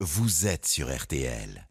vous êtes sur RTL.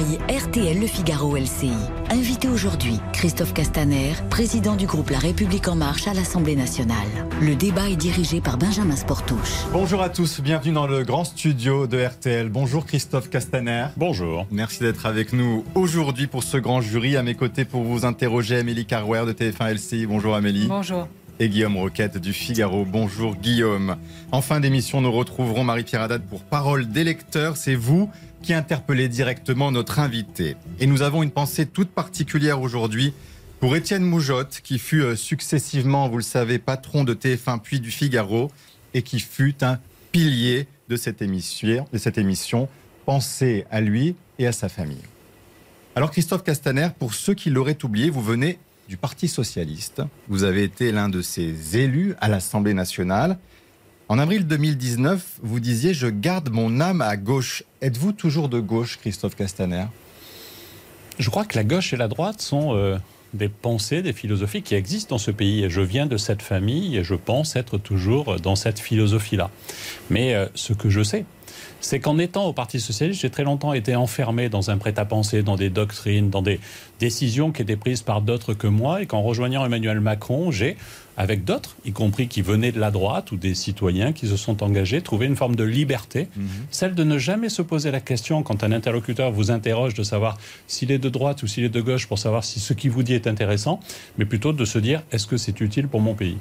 RTL Le Figaro LCI. Invité aujourd'hui, Christophe Castaner, président du groupe La République En Marche à l'Assemblée nationale. Le débat est dirigé par Benjamin Sportouche. Bonjour à tous, bienvenue dans le grand studio de RTL. Bonjour Christophe Castaner. Bonjour. Merci d'être avec nous aujourd'hui pour ce grand jury. À mes côtés pour vous interroger, Amélie Carwer de TF1 LCI. Bonjour Amélie. Bonjour. Et Guillaume Roquette du Figaro. Bonjour Guillaume. En fin d'émission, nous retrouverons Marie-Pierre Haddad pour Parole des lecteurs. C'est vous qui interpellez directement notre invité. Et nous avons une pensée toute particulière aujourd'hui pour Étienne Moujotte, qui fut euh, successivement, vous le savez, patron de TF1 puis du Figaro, et qui fut un pilier de cette émission. De cette émission. Pensez à lui et à sa famille. Alors Christophe Castaner, pour ceux qui l'auraient oublié, vous venez du Parti socialiste. Vous avez été l'un de ses élus à l'Assemblée nationale. En avril 2019, vous disiez Je garde mon âme à gauche. Êtes-vous toujours de gauche, Christophe Castaner? Je crois que la gauche et la droite sont euh, des pensées, des philosophies qui existent dans ce pays. Et je viens de cette famille et je pense être toujours dans cette philosophie-là. Mais euh, ce que je sais, c'est qu'en étant au Parti socialiste, j'ai très longtemps été enfermé dans un prêt-à-penser, dans des doctrines, dans des décisions qui étaient prises par d'autres que moi, et qu'en rejoignant Emmanuel Macron, j'ai, avec d'autres, y compris qui venaient de la droite ou des citoyens qui se sont engagés, trouvé une forme de liberté, celle de ne jamais se poser la question quand un interlocuteur vous interroge de savoir s'il est de droite ou s'il est de gauche pour savoir si ce qu'il vous dit est intéressant, mais plutôt de se dire est-ce que c'est utile pour mon pays?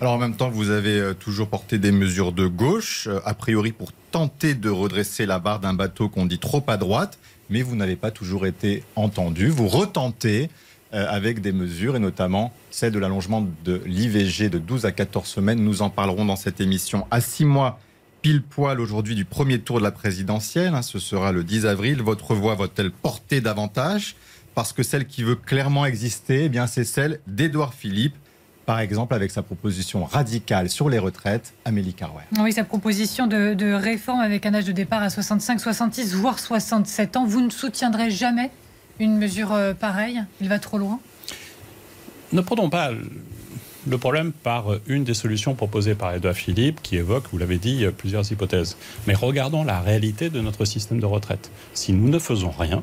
Alors en même temps, vous avez euh, toujours porté des mesures de gauche, euh, a priori pour tenter de redresser la barre d'un bateau qu'on dit trop à droite, mais vous n'avez pas toujours été entendu. Vous retentez euh, avec des mesures, et notamment celle de l'allongement de l'IVG de 12 à 14 semaines. Nous en parlerons dans cette émission à six mois pile poil aujourd'hui du premier tour de la présidentielle. hein, ce sera le 10 avril. Votre voix va-t-elle porter davantage? Parce que celle qui veut clairement exister, eh bien, c'est celle d'Édouard Philippe, par exemple avec sa proposition radicale sur les retraites, Amélie Carwer. Oui, sa proposition de, de réforme avec un âge de départ à 65, 66, voire 67 ans. Vous ne soutiendrez jamais une mesure euh, pareille? Il va trop loin? Ne prenons pas le problème par une des solutions proposées par Edouard Philippe, qui évoque, vous l'avez dit, plusieurs hypothèses. Mais regardons la réalité de notre système de retraite. Si nous ne faisons rien,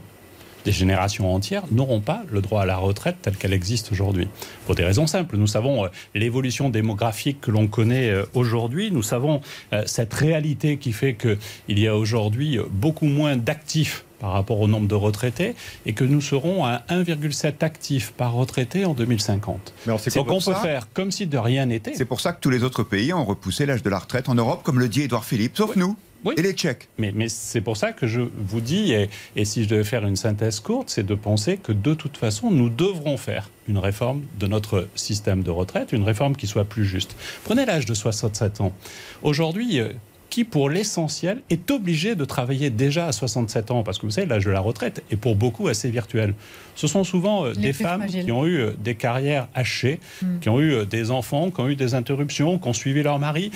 des générations entières n'auront pas le droit à la retraite telle qu'elle existe aujourd'hui. Pour des raisons simples. Nous savons euh, l'évolution démographique que l'on connaît euh, aujourd'hui. Nous savons euh, cette réalité qui fait qu'il y a aujourd'hui beaucoup moins d'actifs par rapport au nombre de retraités et que nous serons à 1,7 actifs par retraité en 2050. Mais Donc on peut ça faire comme si de rien n'était. C'est pour ça que tous les autres pays ont repoussé l'âge de la retraite en Europe, comme le dit Édouard Philippe, sauf nous Oui. et les Tchèques. Mais, mais c'est pour ça que je vous dis, et, et si je devais faire une synthèse courte, c'est de penser que de toute façon, nous devrons faire une réforme de notre système de retraite, une réforme qui soit plus juste. Prenez l'âge de 67 ans. Aujourd'hui, euh, qui, pour l'essentiel, est obligé de travailler déjà à 67 ans Parce que vous savez, l'âge de la retraite est pour beaucoup assez virtuel. Ce sont souvent euh, des femmes fragiles. qui ont eu euh, des carrières hachées, Mm. qui ont eu euh, des enfants, qui ont eu des interruptions, qui ont suivi leur mari,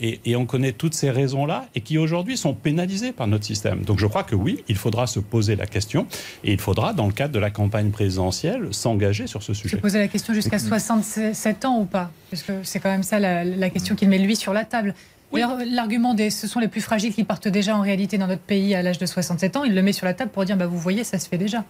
et, et on connaît toutes ces raisons-là, et qui aujourd'hui sont pénalisées par notre système. Donc je crois que oui, il faudra se poser la question, et il faudra, dans le cadre de la campagne présidentielle, s'engager sur ce Je sujet. posais la question jusqu'à 67 ans ou pas? Parce que c'est quand même ça la, la question qu'il met lui sur la table. L'argument des ce sont les plus fragiles qui partent déjà en réalité dans notre pays à l'âge de 67 ans, il le met sur la table pour dire bah, vous voyez, ça se fait déjà.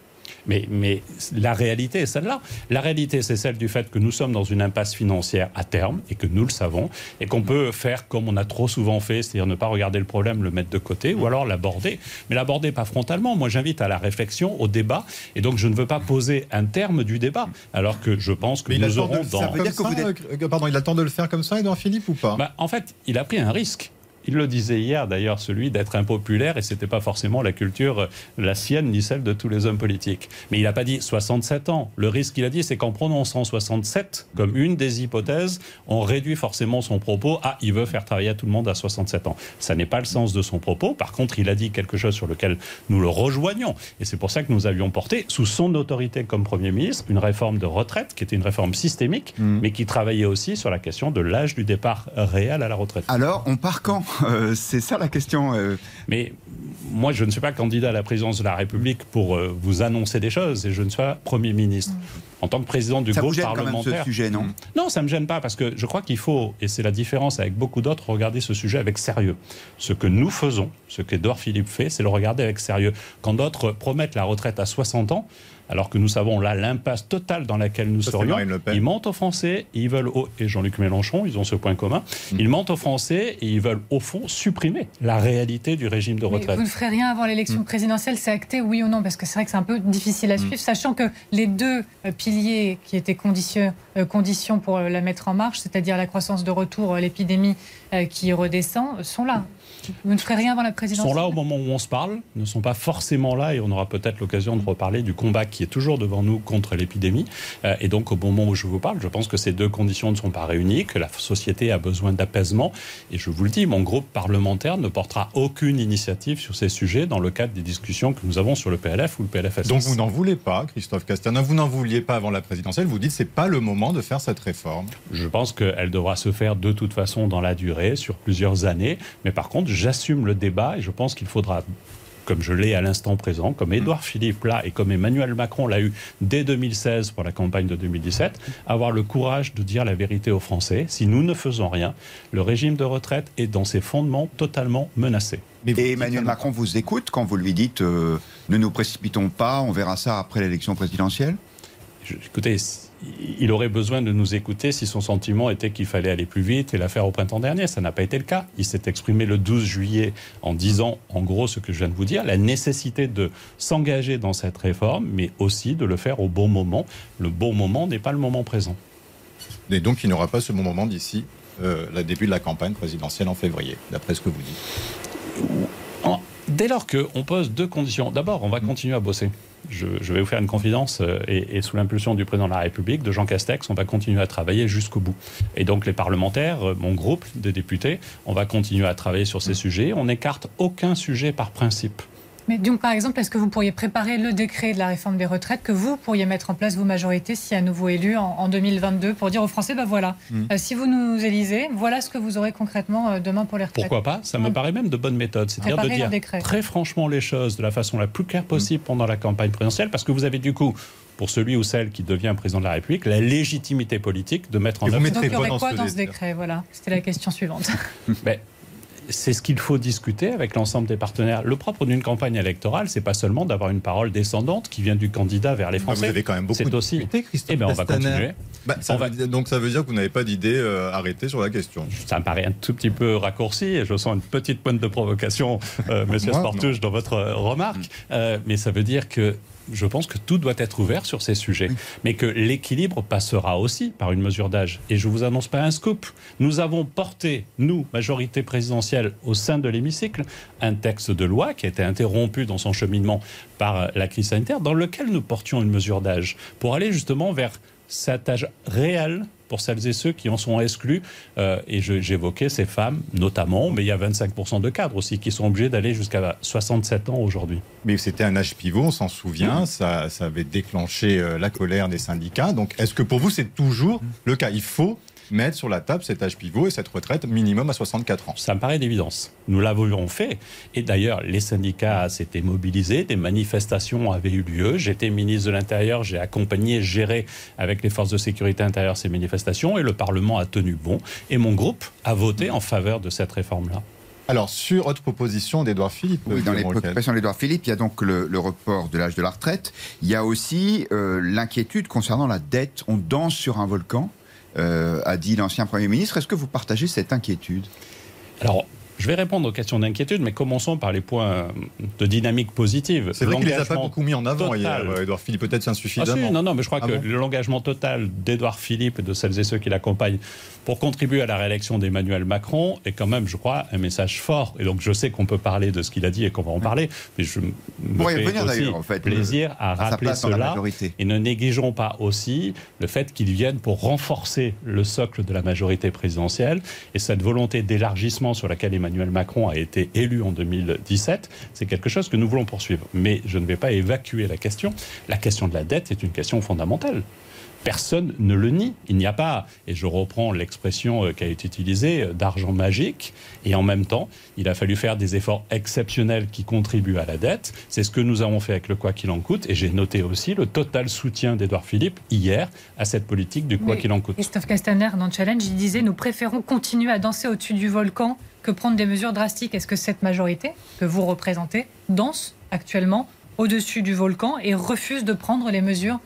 Mais, mais la réalité est celle-là. La réalité, c'est celle du fait que nous sommes dans une impasse financière à terme, et que nous le savons, et qu'on peut faire comme on a trop souvent fait, c'est-à-dire ne pas regarder le problème, le mettre de côté, ou alors l'aborder. Mais l'aborder pas frontalement. Moi, j'invite à la réflexion, au débat, et donc je ne veux pas poser un terme du débat, alors que je pense que Mais il a le nous temps de aurons le dans... faire veut comme dire que ça, vous euh, Pardon, il a le temps de le faire comme ça, Edouard Philippe, ou pas? Bah, en fait, il a pris un risque. Il le disait hier d'ailleurs, celui d'être impopulaire, et c'était pas forcément la culture, euh, la sienne, ni celle de tous les hommes politiques. Mais il n'a pas dit 67 ans. Le risque qu'il a dit, c'est qu'en prononçant 67 comme une des hypothèses, on réduit forcément son propos à il veut faire travailler tout le monde à 67 ans. Ça n'est pas le sens de son propos. Par contre, il a dit quelque chose sur lequel nous le rejoignons. Et c'est pour ça que nous avions porté, sous son autorité comme Premier ministre, une réforme de retraite qui était une réforme systémique, mais qui travaillait aussi sur la question de l'âge du départ réel à la retraite. Alors, on part quand? Euh, C'est ça la question. euh. Mais moi, je ne suis pas candidat à la présidence de la République pour euh, vous annoncer des choses et je ne suis pas Premier ministre. En tant que président du Ça vous groupe gêne quand même parlementaire. ce sujet, non? Non, ça ne me gêne pas parce que je crois qu'il faut, et c'est la différence avec beaucoup d'autres, regarder ce sujet avec sérieux. Ce que nous faisons, ce qu'Edouard Philippe fait, c'est le regarder avec sérieux. Quand d'autres promettent la retraite à 60 ans, alors que nous savons là l'impasse totale dans laquelle nous Ça, serions, Marine Le Pen. ils mentent aux Français, ils veulent, au- et Jean-Luc Mélenchon, ils ont ce point commun, Mm. ils mentent aux Français et ils veulent au fond supprimer la réalité du régime de Mais retraite. vous ne ferez rien avant Mm. l'élection présidentielle, c'est acté, oui ou non Parce que c'est vrai que c'est un peu difficile à suivre, sachant que les deux euh, piliers qui étaient conditions, euh, conditions pour euh, la mettre en marche, c'est-à-dire la croissance de retour, l'épidémie qui redescend, sont là. Vous ne ferez rien avant la Ils présidentielle sont là au moment où on se parle, ne sont pas forcément là, et on aura peut-être l'occasion de reparler du combat qui est toujours devant nous contre l'épidémie. Euh, et donc, au moment où je vous parle, je pense que ces deux conditions ne sont pas réunies, que la société a besoin d'apaisement. Et je vous le dis, mon groupe parlementaire ne portera aucune initiative sur ces sujets dans le cadre des discussions que nous avons sur le PLF ou le PLFSS. Donc vous n'en voulez pas, Christophe Castaner, vous n'en vouliez pas avant la présidentielle, vous dites c'est pas le moment de faire cette réforme. Je pense qu'elle devra se faire de toute façon dans la durée, sur plusieurs années. Mais par contre, j'assume le débat et je pense qu'il faudra, comme je l'ai à l'instant présent, comme Édouard Philippe l'a et comme Emmanuel Macron l'a eu dès 2016 pour la campagne de 2017, avoir le courage de dire la vérité aux Français. Si nous ne faisons rien, le régime de retraite est dans ses fondements totalement menacé. Et Emmanuel Macron vous écoute quand vous lui dites euh, ne nous précipitons pas, on verra ça après l'élection présidentielle? Écoutez, il aurait besoin de nous écouter si son sentiment était qu'il fallait aller plus vite et la faire au printemps dernier. Ça n'a pas été le cas. Il s'est exprimé le 12 juillet en disant, en gros, ce que je viens de vous dire, la nécessité de s'engager dans cette réforme, mais aussi de le faire au bon moment. Le bon moment n'est pas le moment présent. Et donc il n'y aura pas ce bon moment d'ici euh, le début de la campagne présidentielle en février, d'après ce que vous dites? Dès lors qu'on pose deux conditions, d'abord, on va continuer à bosser. Je, je vais vous faire une confidence, euh, et, et sous l'impulsion du président de la République, de Jean Castex, on va continuer à travailler jusqu'au bout. Et donc les parlementaires, euh, mon groupe de députés, on va continuer à travailler sur ces sujets. On n'écarte aucun sujet par principe. Mais donc, par exemple, est-ce que vous pourriez préparer le décret de la réforme des retraites que vous pourriez mettre en place, vous, majorité, si à nouveau élu en, en 2022, pour dire aux Français, ben voilà, Mm. euh, si vous nous élisez, voilà ce que vous aurez concrètement euh, demain pour les retraites. Pourquoi pas? Ça me Mm. paraît même de bonne méthode. C'est-à-dire de dire un décret. très franchement les choses de la façon la plus claire possible pendant la campagne présidentielle, parce que vous avez du coup, pour celui ou celle qui devient président de la République, la légitimité politique de mettre en œuvre mettez- Donc, il y quoi aurait dans quoi ce dans ce décret? Voilà, c'était la question suivante. Ben, c'est ce qu'il faut discuter avec l'ensemble des partenaires. Le propre d'une campagne électorale, c'est pas seulement d'avoir une parole descendante qui vient du candidat vers les Ah, Français. vous avez quand même beaucoup de aussi. Eh ben, on va continuer. Bah, ça On va- dire- donc ça veut dire que vous n'avez pas d'idée euh, arrêtée sur la question. Ça me paraît un tout petit peu raccourci et je sens une petite pointe de provocation, euh, Monsieur Moi, Sportuche, dans votre euh, remarque. Euh, mais ça veut dire que je pense que tout doit être ouvert sur ces sujets, mais que l'équilibre passera aussi par une mesure d'âge. Et je vous annonce pas un scoop. Nous avons porté, nous, majorité présidentielle, au sein de l'hémicycle, un texte de loi qui a été interrompu dans son cheminement par la crise sanitaire, dans lequel nous portions une mesure d'âge pour aller justement vers cet âge réel pour celles et ceux qui en sont exclus. Euh, et j'évoquais ces femmes, notamment, mais il y a 25% de cadres aussi qui sont obligés d'aller jusqu'à 67 ans aujourd'hui. Mais c'était un âge pivot, on s'en souvient, ça, ça avait déclenché euh, la colère des syndicats. Donc est-ce que pour vous c'est toujours le cas? Il faut mettre sur la table cet âge pivot et cette retraite minimum à 64 ans. Ça me paraît d'évidence. Nous l'avons fait. Et d'ailleurs, les syndicats s'étaient mobilisés, des manifestations avaient eu lieu. J'étais ministre de l'Intérieur, j'ai accompagné, géré avec les forces de sécurité intérieure ces manifestations et le Parlement a tenu bon. Et mon groupe a voté en faveur de cette réforme-là. Alors sur votre proposition d'Edouard Philippe, Oui, dans les préoccupations d'Edouard Philippe, il y a donc le, le report de l'âge de la retraite. Il y a aussi euh, l'inquiétude concernant la dette. On danse sur un volcan, euh, a dit l'ancien Premier ministre. Est-ce que vous partagez cette inquiétude? Alors, je vais répondre aux questions d'inquiétude, mais commençons par les points de dynamique positive. C'est vrai qu'il les a pas beaucoup mis en avant total. hier, euh, Edouard Philippe, peut-être Ah insuffisamment. si, non, non, mais je crois Ah que bon l'engagement total d'Edouard Philippe et de celles et ceux qui l'accompagnent pour contribuer à la réélection d'Emmanuel Macron est quand même, je crois, un message fort. Et donc je sais qu'on peut parler de ce qu'il a dit et qu'on va en parler, mais je me fais aussi en fait, plaisir à rappeler cela. Et ne négligeons pas aussi le fait qu'ils viennent pour renforcer le socle de la majorité présidentielle et cette volonté d'élargissement sur laquelle Emmanuel Macron a été élu en 2017, c'est quelque chose que nous voulons poursuivre. Mais je ne vais pas évacuer la question. La question de la dette est une question fondamentale. Personne ne le nie. Il n'y a pas, et je reprends l'expression euh, qui a été utilisée, euh, d'argent magique. Et en même temps, il a fallu faire des efforts exceptionnels qui contribuent à la dette. C'est ce que nous avons fait avec le quoi qu'il en coûte. Et j'ai noté aussi le total soutien d'Edouard Philippe hier à cette politique du quoi qu'il en coûte. Christophe Castaner, dans Challenge, il disait Nous préférons continuer à danser au-dessus du volcan que prendre des mesures drastiques. Est-ce que cette majorité que vous représentez danse actuellement au-dessus du volcan et refuse de prendre les mesures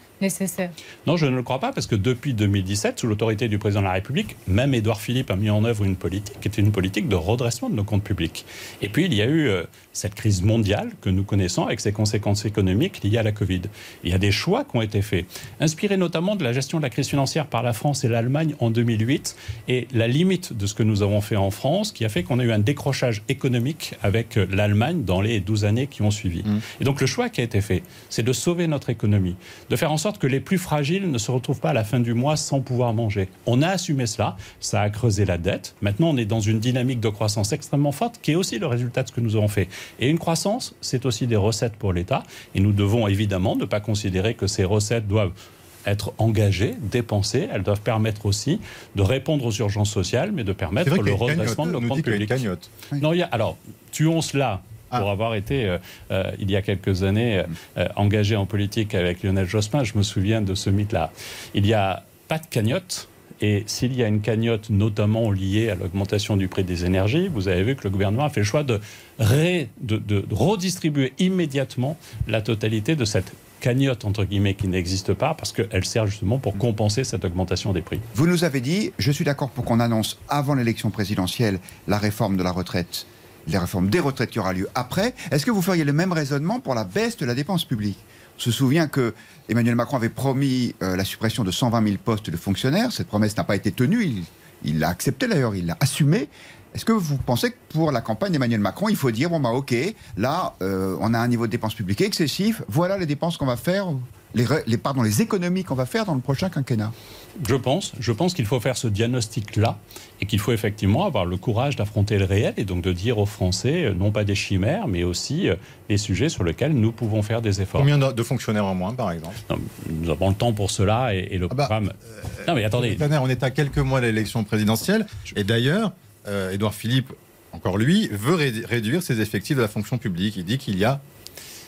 Non, je ne le crois pas, parce que depuis 2017, sous l'autorité du président de la République, même Édouard Philippe a mis en œuvre une politique qui était une politique de redressement de nos comptes publics. Et puis, il y a eu euh, cette crise mondiale que nous connaissons avec ses conséquences économiques liées à la Covid. Il y a des choix qui ont été faits, inspirés notamment de la gestion de la crise financière par la France et l'Allemagne en 2008, et la limite de ce que nous avons fait en France, qui a fait qu'on a eu un décrochage économique avec euh, l'Allemagne dans les 12 années qui ont suivi. Mmh. Et donc, le choix qui a été fait, c'est de sauver notre économie, de faire en sorte que les plus fragiles ne se retrouvent pas à la fin du mois sans pouvoir manger. On a assumé cela, ça a creusé la dette. Maintenant, on est dans une dynamique de croissance extrêmement forte qui est aussi le résultat de ce que nous avons fait. Et une croissance, c'est aussi des recettes pour l'État. Et nous devons évidemment ne pas considérer que ces recettes doivent être engagées, dépensées. Elles doivent permettre aussi de répondre aux urgences sociales, mais de permettre le redressement de nos comptes publics. Non, il y a, alors, tuons cela ah. pour avoir été, euh, euh, il y a quelques années, euh, engagé en politique avec Lionel Jospin. Je me souviens de ce mythe-là. Il n'y a pas de cagnotte. Et s'il y a une cagnotte notamment liée à l'augmentation du prix des énergies, vous avez vu que le gouvernement a fait le choix de, de redistribuer immédiatement la totalité de cette cagnotte, entre guillemets, qui n'existe pas, parce qu'elle sert justement pour compenser cette augmentation des prix. Vous nous avez dit, je suis d'accord pour qu'on annonce avant l'élection présidentielle la réforme de la retraite les réformes des retraites qui aura lieu après, est-ce que vous feriez le même raisonnement pour la baisse de la dépense publique? On se souvient que Emmanuel Macron avait promis euh, la suppression de 120 000 postes de fonctionnaires. Cette promesse n'a pas été tenue. Il l'a accepté d'ailleurs, il l'a assumé. Est-ce que vous pensez que pour la campagne d'Emmanuel Macron, il faut dire bon bah ok, là euh, on a un niveau de dépenses publiques excessif. Voilà les dépenses qu'on va faire, les, les, pardon, les économies qu'on va faire dans le prochain quinquennat. Je pense, je pense qu'il faut faire ce diagnostic-là et qu'il faut effectivement avoir le courage d'affronter le réel et donc de dire aux Français, euh, non pas des chimères, mais aussi euh, les sujets sur lesquels nous pouvons faire des efforts. Combien de fonctionnaires en moins, par exemple? Nous avons le temps pour cela et, le ah bah, programme. Euh, non, mais attendez. On est à quelques mois de l'élection présidentielle et d'ailleurs, Édouard Philippe, encore lui, veut réduire ses effectifs de la fonction publique. Il dit qu'il y a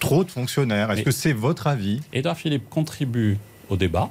trop de fonctionnaires. Est-ce que c'est votre avis? Édouard Philippe contribue au débat.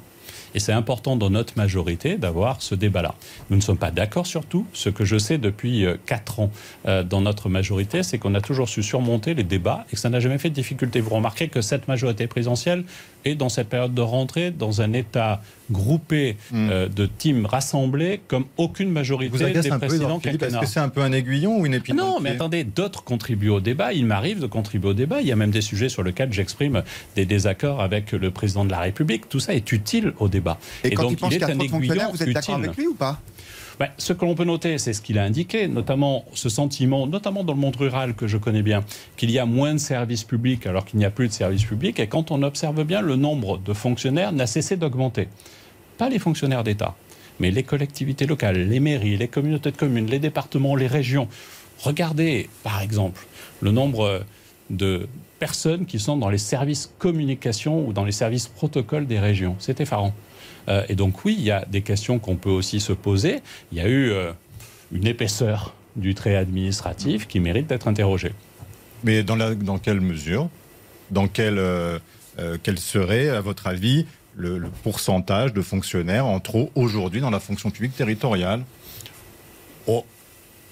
Et c'est important dans notre majorité d'avoir ce débat-là. Nous ne sommes pas d'accord sur tout. Ce que je sais depuis euh, quatre ans euh, dans notre majorité, c'est qu'on a toujours su surmonter les débats et que ça n'a jamais fait de difficulté. Vous remarquez que cette majorité présidentielle est dans cette période de rentrée dans un état groupé hmm. euh, de teams rassemblés comme aucune majorité Vous des précédents Est-ce que c'est un peu un aiguillon ou une épine Non, mais attendez, d'autres contribuent au débat. Il m'arrive de contribuer au débat. Il y a même des sujets sur lesquels j'exprime des désaccords avec le président de la République. Tout ça est utile au débat. Et, quand donc, il pense qu'il y a trop de fonctionnaires, vous êtes d'accord avec lui ou pas? Ben, ce que l'on peut noter, c'est ce qu'il a indiqué, notamment ce sentiment, notamment dans le monde rural que je connais bien, qu'il y a moins de services publics alors qu'il n'y a plus de services publics. Et quand on observe bien, le nombre de fonctionnaires n'a cessé d'augmenter. Pas les fonctionnaires d'État, mais les collectivités locales, les mairies, les communautés de communes, les départements, les régions. Regardez, par exemple, le nombre de personnes qui sont dans les services communication ou dans les services protocoles des régions. C'est effarant. Euh, et donc oui, il y a des questions qu'on peut aussi se poser. Il y a eu euh, une épaisseur du trait administratif qui mérite d'être interrogée. Mais dans, quelle mesure Dans quelle, euh, quel serait, à votre avis, le, le, pourcentage de fonctionnaires en trop aujourd'hui dans la fonction publique territoriale? Oh,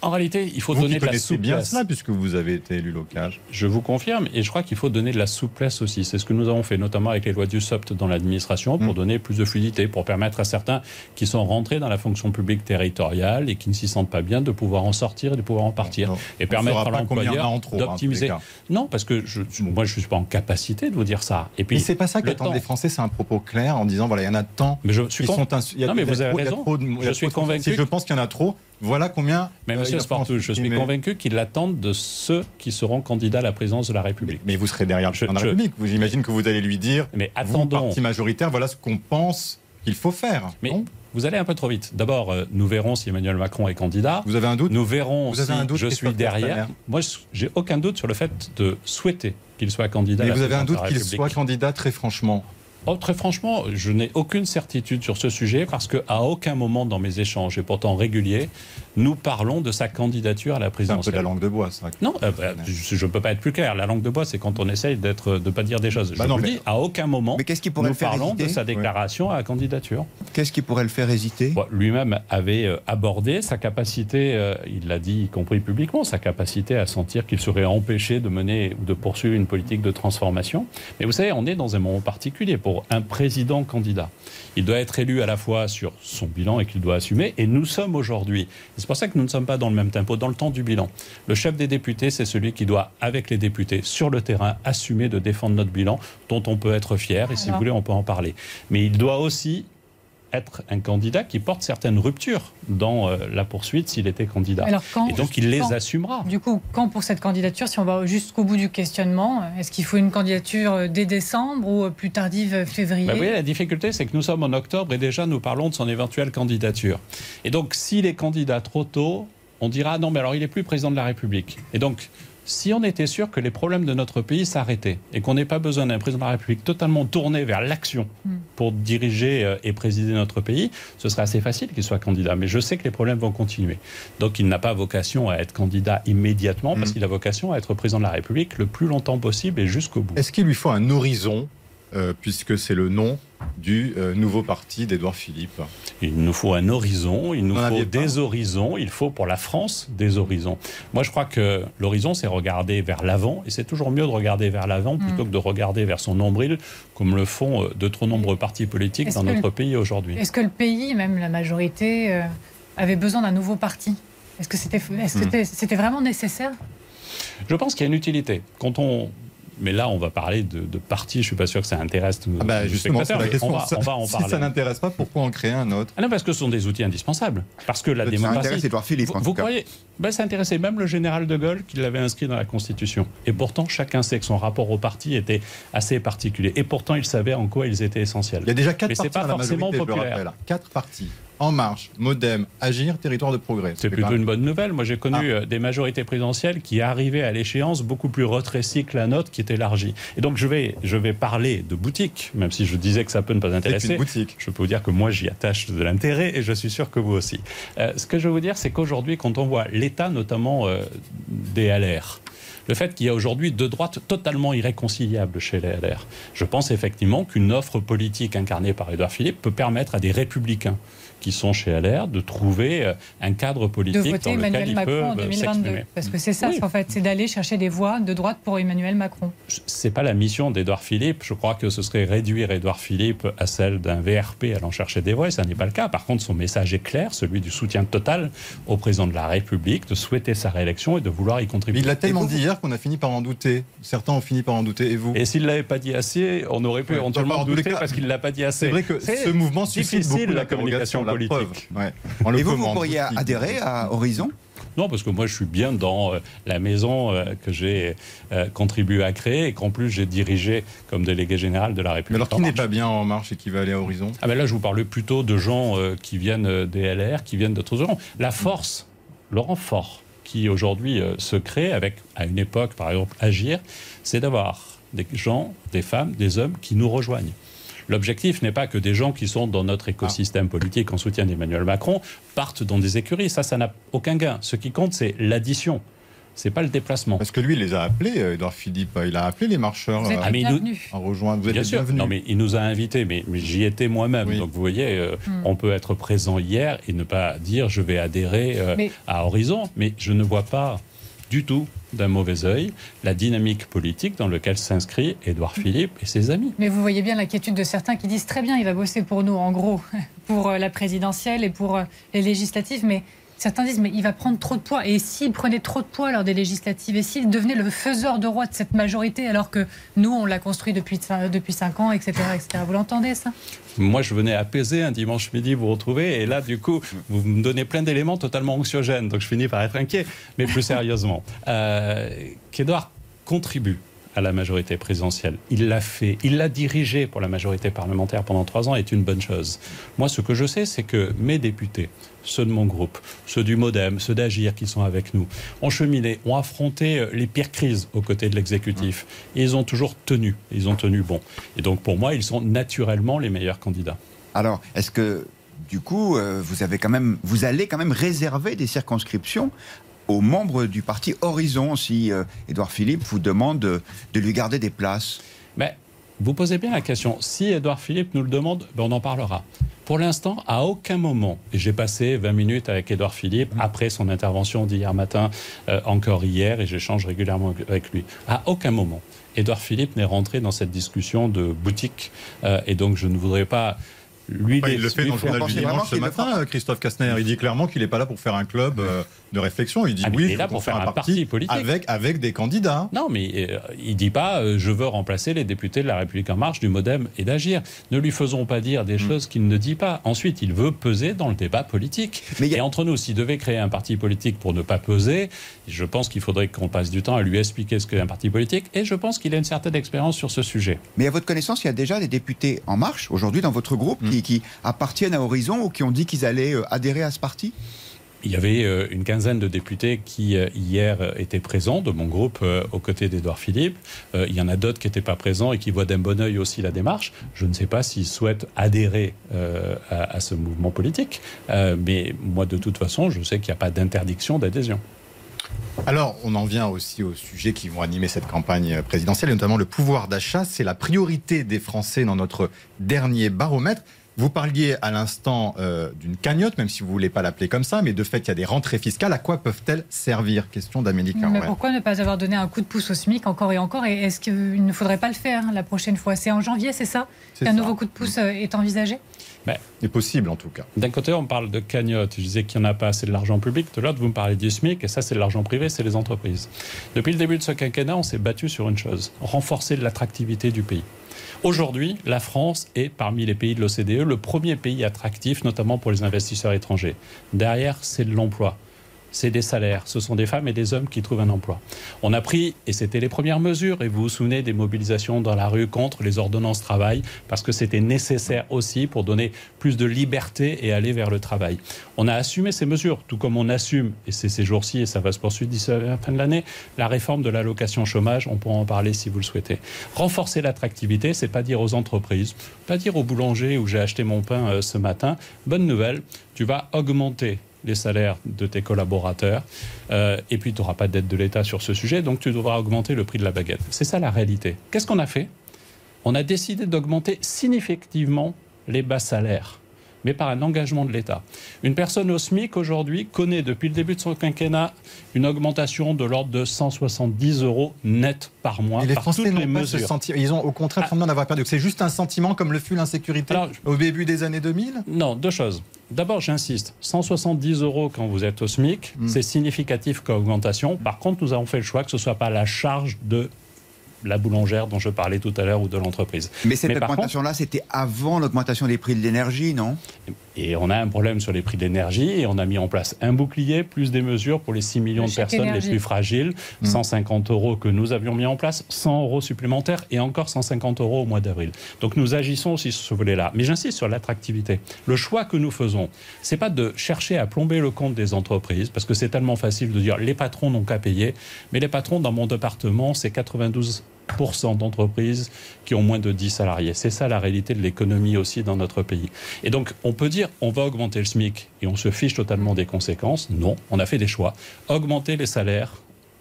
en réalité, il faut donner de la souplesse. bien cela puisque vous avez été élu local. Je vous confirme et je crois qu'il faut donner de la souplesse aussi. C'est ce que nous avons fait notamment avec les lois du SOPT dans l'administration pour mm. donner plus de fluidité, pour permettre à certains qui sont rentrés dans la fonction publique territoriale et qui ne s'y sentent pas bien de pouvoir en sortir et de pouvoir en partir. et permettre à l'employeur d'optimiser. Non, parce que je, moi je ne suis pas en capacité de vous dire ça. Et puis, c'est pas ça qu'attendent les Français, c'est un propos clair en disant voilà, il y en a tant. Mais je suis sont non, mais vous avez raison. je suis convaincu. Si je pense qu'il y en a trop, voilà combien. Mais Monsieur Sportou, je suis convaincu qu'ils l'attendent de ceux qui seront candidats à la présidence de la République. Mais vous serez derrière le président de la République. Vous imaginez que vous allez lui dire, mais attendons. Vous, parti majoritaire, voilà ce qu'on pense qu'il faut faire. Mais vous allez un peu trop vite. D'abord, euh, nous verrons si Emmanuel Macron est candidat. Vous avez un doute? Nous verrons vous avez un doute, je suis derrière. Moi, j'ai aucun doute sur le fait de souhaiter qu'il soit candidat. Mais vous avez un doute qu'il soit candidat, très franchement Oh, très franchement, je n'ai aucune certitude sur ce sujet parce qu'à aucun moment dans mes échanges, et pourtant réguliers, nous parlons de sa candidature à la C'est un peu la langue de bois, ça. Non, euh, bah, je ne peux pas être plus clair. La langue de bois, c'est quand on essaye d'être, de pas dire des choses. Bah je non, vous mais- dis, à aucun moment, Mais qu'est-ce qui pourrait nous faire parlons de sa déclaration à la candidature. Qu'est-ce qui pourrait le faire hésiter? Bon, Lui-même avait euh, abordé sa capacité, euh, il l'a dit y compris publiquement, sa capacité à sentir qu'il serait empêché de mener ou de poursuivre une politique de transformation. Mais vous savez, on est dans un moment particulier pour un président candidat. Il doit être élu à la fois sur son bilan et qu'il doit assumer. Et nous sommes aujourd'hui, c'est pour ça que nous ne sommes pas dans le même tempo, dans le temps du bilan. Le chef des députés, c'est celui qui doit, avec les députés, sur le terrain, assumer de défendre notre bilan, dont on peut être fier. Et si Alors. vous voulez, on peut en parler. Mais il doit aussi être un candidat qui porte certaines ruptures dans euh, la poursuite s'il était candidat. Alors quand Et donc il les quand- assumera. Du coup, quand pour cette candidature, si on va jusqu'au bout du questionnement, est-ce qu'il faut une candidature euh, dès décembre ou euh, plus tardive février? Bah, vous voyez, la difficulté, c'est que nous sommes en octobre et déjà nous parlons de son éventuelle candidature. Et donc, s'il est candidat trop tôt, on dira non, mais alors il est plus président de la République. Et donc, si on était sûr que les problèmes de notre pays s'arrêtaient et qu'on n'ait pas besoin d'un président de la République totalement tourné vers l'action pour diriger euh, et présider notre pays, ce serait assez facile qu'il soit candidat. Mais je sais que les problèmes vont continuer. Donc il n'a pas vocation à être candidat immédiatement parce qu'il a vocation à être président de la République le plus longtemps possible et jusqu'au bout. Est-ce qu'il lui faut un horizon, euh, puisque c'est le nom du euh, nouveau parti d'Édouard Philippe Il nous faut un horizon, il nous faut des horizons, il faut pour la France des horizons. Moi, je crois que l'horizon, c'est regarder vers l'avant, et c'est toujours mieux de regarder vers l'avant plutôt que de regarder vers son nombril, comme le font euh, de trop nombreux partis politiques dans notre le- pays aujourd'hui. Est-ce que le pays, même la majorité, euh, avait besoin d'un nouveau parti? Est-ce que c'était c'était vraiment nécessaire? Je pense qu'il y a une utilité. Quand on... Mais là, on va parler de, de partis, je suis pas sûr que ça intéresse nos, Ah bah justement, c'est spectateurs, la mais question. on va, Ça- on va en si parler. ça n'intéresse pas, pourquoi en créer un autre? Ah non, parce que ce sont des outils indispensables. Parce que la Ça démocratie. intéresse Édouard Philippe, Vous, en tout vous cas. croyez ben, Ça intéressait même le général de Gaulle qui l'avait inscrit dans la Constitution. Et pourtant, chacun sait que son rapport au parti était assez particulier. Et pourtant, il savait en quoi ils étaient essentiels. Il y a déjà quatre Mais partis pas dans la forcément majorité, je le populaire. rappelle. Quatre partis. En Marche, Modem, Agir, Territoire de Progrès. C'est plutôt une bonne nouvelle. Moi, j'ai connu Ah. euh, des majorités présidentielles qui arrivaient à l'échéance beaucoup plus rétrécies que la nôtre, qui est élargie. Et donc, je vais, je vais parler de boutique, même si je disais que ça peut ne pas intéresser. boutique. Je peux vous dire que moi, j'y attache de l'intérêt et je suis sûr que vous aussi. Euh, ce que je veux vous dire, c'est qu'aujourd'hui, quand on voit l'état notamment euh, des LR, le fait qu'il y a aujourd'hui deux droites totalement irréconciliables chez les LR, je pense effectivement qu'une offre politique incarnée par Édouard Philippe peut permettre à des républicains qui sont chez LR de trouver euh, un cadre de politique voter dans lequel Emmanuel ils Macron en peuvent 2022 s'exprimer. Parce que c'est ça, Oui. en fait, c'est d'aller chercher des voix de droite pour Emmanuel Macron. c'est pas la mission d'Édouard Philippe. Je crois que ce serait réduire Édouard Philippe à celle d'un VRP allant chercher des voix, et ça n'est pas le cas. Par contre, son message est clair, celui du soutien total au président de la République, de souhaiter sa réélection et de vouloir y Mais contribuer. il l'a tellement vous- dit hier qu'on a fini par en douter. Certains ont fini par en douter. Et vous Et s'il ne l'avait pas dit assez, on aurait pu Ouais, éventuellement en les douter cas, parce qu'il ne l'a pas dit assez. C'est vrai que ce mouvement suscite difficile, beaucoup la communication politique. preuve. Ouais. On le Et vous, vous pourriez adhérer à Horizon? Non, parce que moi, je suis bien dans euh, la maison euh, que j'ai euh, contribué à créer et qu'en plus, j'ai dirigé comme délégué général de la Mais République. alors, En qui n'est pas bien en marche et qui va aller à Horizon? Ah ben là, je vous parle plutôt de gens euh, qui viennent des LR, qui viennent d'autres gens. La force, Laurent Fort, qui aujourd'hui euh, se crée avec, à une époque, par exemple, Agir, c'est d'avoir des gens, des femmes, des hommes qui nous rejoignent. L'objectif n'est pas que des gens qui sont dans notre écosystème politique en soutien d'Emmanuel Macron partent dans des écuries. Ça, ça n'a aucun gain. Ce qui compte, c'est l'addition. C'est pas le déplacement. Parce que lui, il les a appelés, euh, Edouard Philippe. Il a appelé les marcheurs Vous êtes euh, Ah, mais il nous- bienvenus. à rejoindre. Vous êtes Bien les sûr. bienvenus. Non, mais il nous a invités, mais, mais j'y étais moi-même. Oui. Donc vous voyez, euh, Hmm. on peut être présent hier et ne pas dire je vais adhérer euh, Mais- à Horizon, mais je ne vois pas du tout d'un mauvais œil la dynamique politique dans laquelle s'inscrit Édouard Philippe et ses amis. Mais vous voyez bien l'inquiétude de certains qui disent très bien, il va bosser pour nous, en gros, pour euh, la présidentielle et pour euh, les législatives, mais certains disent, mais il va prendre trop de poids. Et s'il prenait trop de poids lors des législatives, et s'il devenait le faiseur de roi de cette majorité, alors que nous, on l'a construit depuis, depuis 5 ans, etc., etc. Vous l'entendez, ça? Moi, je venais apaiser un dimanche midi, vous retrouvez, et là, du coup, vous me donnez plein d'éléments totalement anxiogènes, donc je finis par être inquiet. Mais plus sérieusement, euh, qu'Edouard contribue à la majorité présidentielle. Il l'a fait, il l'a dirigé pour la majorité parlementaire pendant trois ans, est une bonne chose. Moi, ce que je sais, c'est que mes députés, ceux de mon groupe, ceux du Modem, ceux d'Agir qui sont avec nous, ont cheminé, ont affronté euh, les pires crises aux côtés de l'exécutif. Et ils ont toujours tenu, ils ont tenu bon. Et donc pour moi, ils sont naturellement les meilleurs candidats. Alors, est-ce que du coup, euh, vous, avez quand même, vous allez quand même réserver des circonscriptions aux membres du parti Horizon si euh, Édouard Philippe vous demande de, lui garder des places? Mais vous posez bien la question. Si Édouard Philippe nous le demande, ben on en parlera. Pour l'instant, à aucun moment, et j'ai passé 20 minutes avec Édouard Philippe après son intervention d'hier matin, euh, encore hier, et j'échange régulièrement avec lui, à aucun moment, Édouard Philippe n'est rentré dans cette discussion de boutique. Euh, et donc, je ne voudrais pas lui, il le fait dans le journal du dimanche ce matin, Christophe Castaner. Il dit clairement qu'il n'est pas là pour faire un club euh, de réflexion. Il dit ah, oui, il est là pour faire un parti, politique. Avec, avec des candidats. Non, mais euh, il dit pas euh, je veux remplacer les députés de la République en marche, du Modem et d'Agir. Ne lui faisons pas dire des hmm. choses qu'il ne dit pas. Ensuite, il veut peser dans le débat politique. Mais Et entre nous, s'il devait créer un parti politique pour ne pas peser, je pense qu'il faudrait qu'on passe du temps à lui expliquer ce qu'est un parti politique. Et je pense qu'il a une certaine expérience sur ce sujet. Mais à votre connaissance, il y a déjà des députés en marche aujourd'hui dans votre groupe hmm. qui, qui appartiennent à Horizon ou qui ont dit qu'ils allaient euh, adhérer à ce parti? Il y avait euh, une quinzaine de députés qui, euh, hier, euh, étaient présents de mon groupe aux côtés d'Edouard Philippe. Il y en a d'autres qui n'étaient pas présents et qui voient d'un bon oeil aussi la démarche. Je ne sais pas s'ils souhaitent adhérer à, ce mouvement politique. Mais moi, de toute façon, je sais qu'il n'y a pas d'interdiction d'adhésion. Alors, on en vient aussi aux sujets qui vont animer cette campagne présidentielle, et notamment le pouvoir d'achat. C'est la priorité des Français dans notre dernier baromètre. Vous parliez à l'instant euh, d'une cagnotte, même si vous ne voulez pas l'appeler comme ça, mais de fait, il y a des rentrées fiscales. À quoi peuvent-elles servir? Question d'Amélie Mais pourquoi ne pas avoir donné un coup de pouce au SMIC encore et encore? Et est-ce qu'il ne faudrait pas le faire hein, la prochaine fois? C'est en janvier, c'est ça? Qu'un nouveau coup de pouce euh, est envisagé? Ben, C'est possible en tout cas. D'un côté, on parle de cagnotte. Je disais qu'il n'y en a pas assez de l'argent public. De l'autre, vous me parlez du SMIC. Et ça, c'est de l'argent privé, c'est les entreprises. Depuis le début de ce quinquennat, on s'est battu sur une chose renforcer l'attractivité du pays. Aujourd'hui, la France est parmi les pays de l'OCDE le premier pays attractif, notamment pour les investisseurs étrangers. Derrière, c'est l'emploi c'est des salaires. Ce sont des femmes et des hommes qui trouvent un emploi. On a pris, et c'était les premières mesures, et vous vous souvenez des mobilisations dans la rue contre les ordonnances travail, parce que c'était nécessaire aussi pour donner plus de liberté et aller vers le travail. On a assumé ces mesures, tout comme on assume, et c'est ces jours-ci, et ça va se poursuivre d'ici la fin de l'année, la réforme de l'allocation chômage. On pourra en parler si vous le souhaitez. Renforcer l'attractivité, c'est pas dire aux entreprises, pas dire au boulanger où j'ai acheté mon pain euh, ce matin, bonne nouvelle, tu vas augmenter les salaires de tes collaborateurs, euh, et puis tu n'auras pas d'aide de l'État sur ce sujet, donc tu devras augmenter le prix de la baguette. C'est ça la réalité. Qu'est-ce qu'on a fait? On a décidé d'augmenter significativement les bas salaires mais par un engagement de l'État. Une personne au SMIC aujourd'hui connaît depuis le début de son quinquennat une augmentation de l'ordre de 170 euros net par mois. Et les par Français n'ont pas ce sentiment. Ils ont au contraire ah. d'avoir perdu. C'est juste un sentiment comme le fut l'insécurité au début des années 2000 Non, deux choses. D'abord, j'insiste, 170 euros quand vous êtes au SMIC, hmm. c'est significatif comme augmentation. Par contre, nous avons fait le choix que ce ne soit pas la charge de la boulangère dont je parlais tout à l'heure ou de l'entreprise. Mais cette augmentation-là, c'était avant l'augmentation des prix de l'énergie, non? Et on a un problème sur les prix de l'énergie et on a mis en place un bouclier plus des mesures pour les 6 millions de personnes les plus fragiles, 150 hmm. euros que nous avions mis en place, 100 euros supplémentaires et encore 150 euros au mois d'avril. Donc nous agissons aussi sur ce volet-là. Mais j'insiste sur l'attractivité. Le choix que nous faisons, c'est pas de chercher à plomber le compte des entreprises parce que c'est tellement facile de dire les patrons n'ont qu'à payer, mais les patrons dans mon département, c'est 92 d'entreprises qui ont moins de 10 salariés. C'est ça la réalité de l'économie aussi dans notre pays. Et donc, on peut dire, on va augmenter le SMIC et on se fiche totalement des conséquences. Non, on a fait des choix. Augmenter les salaires,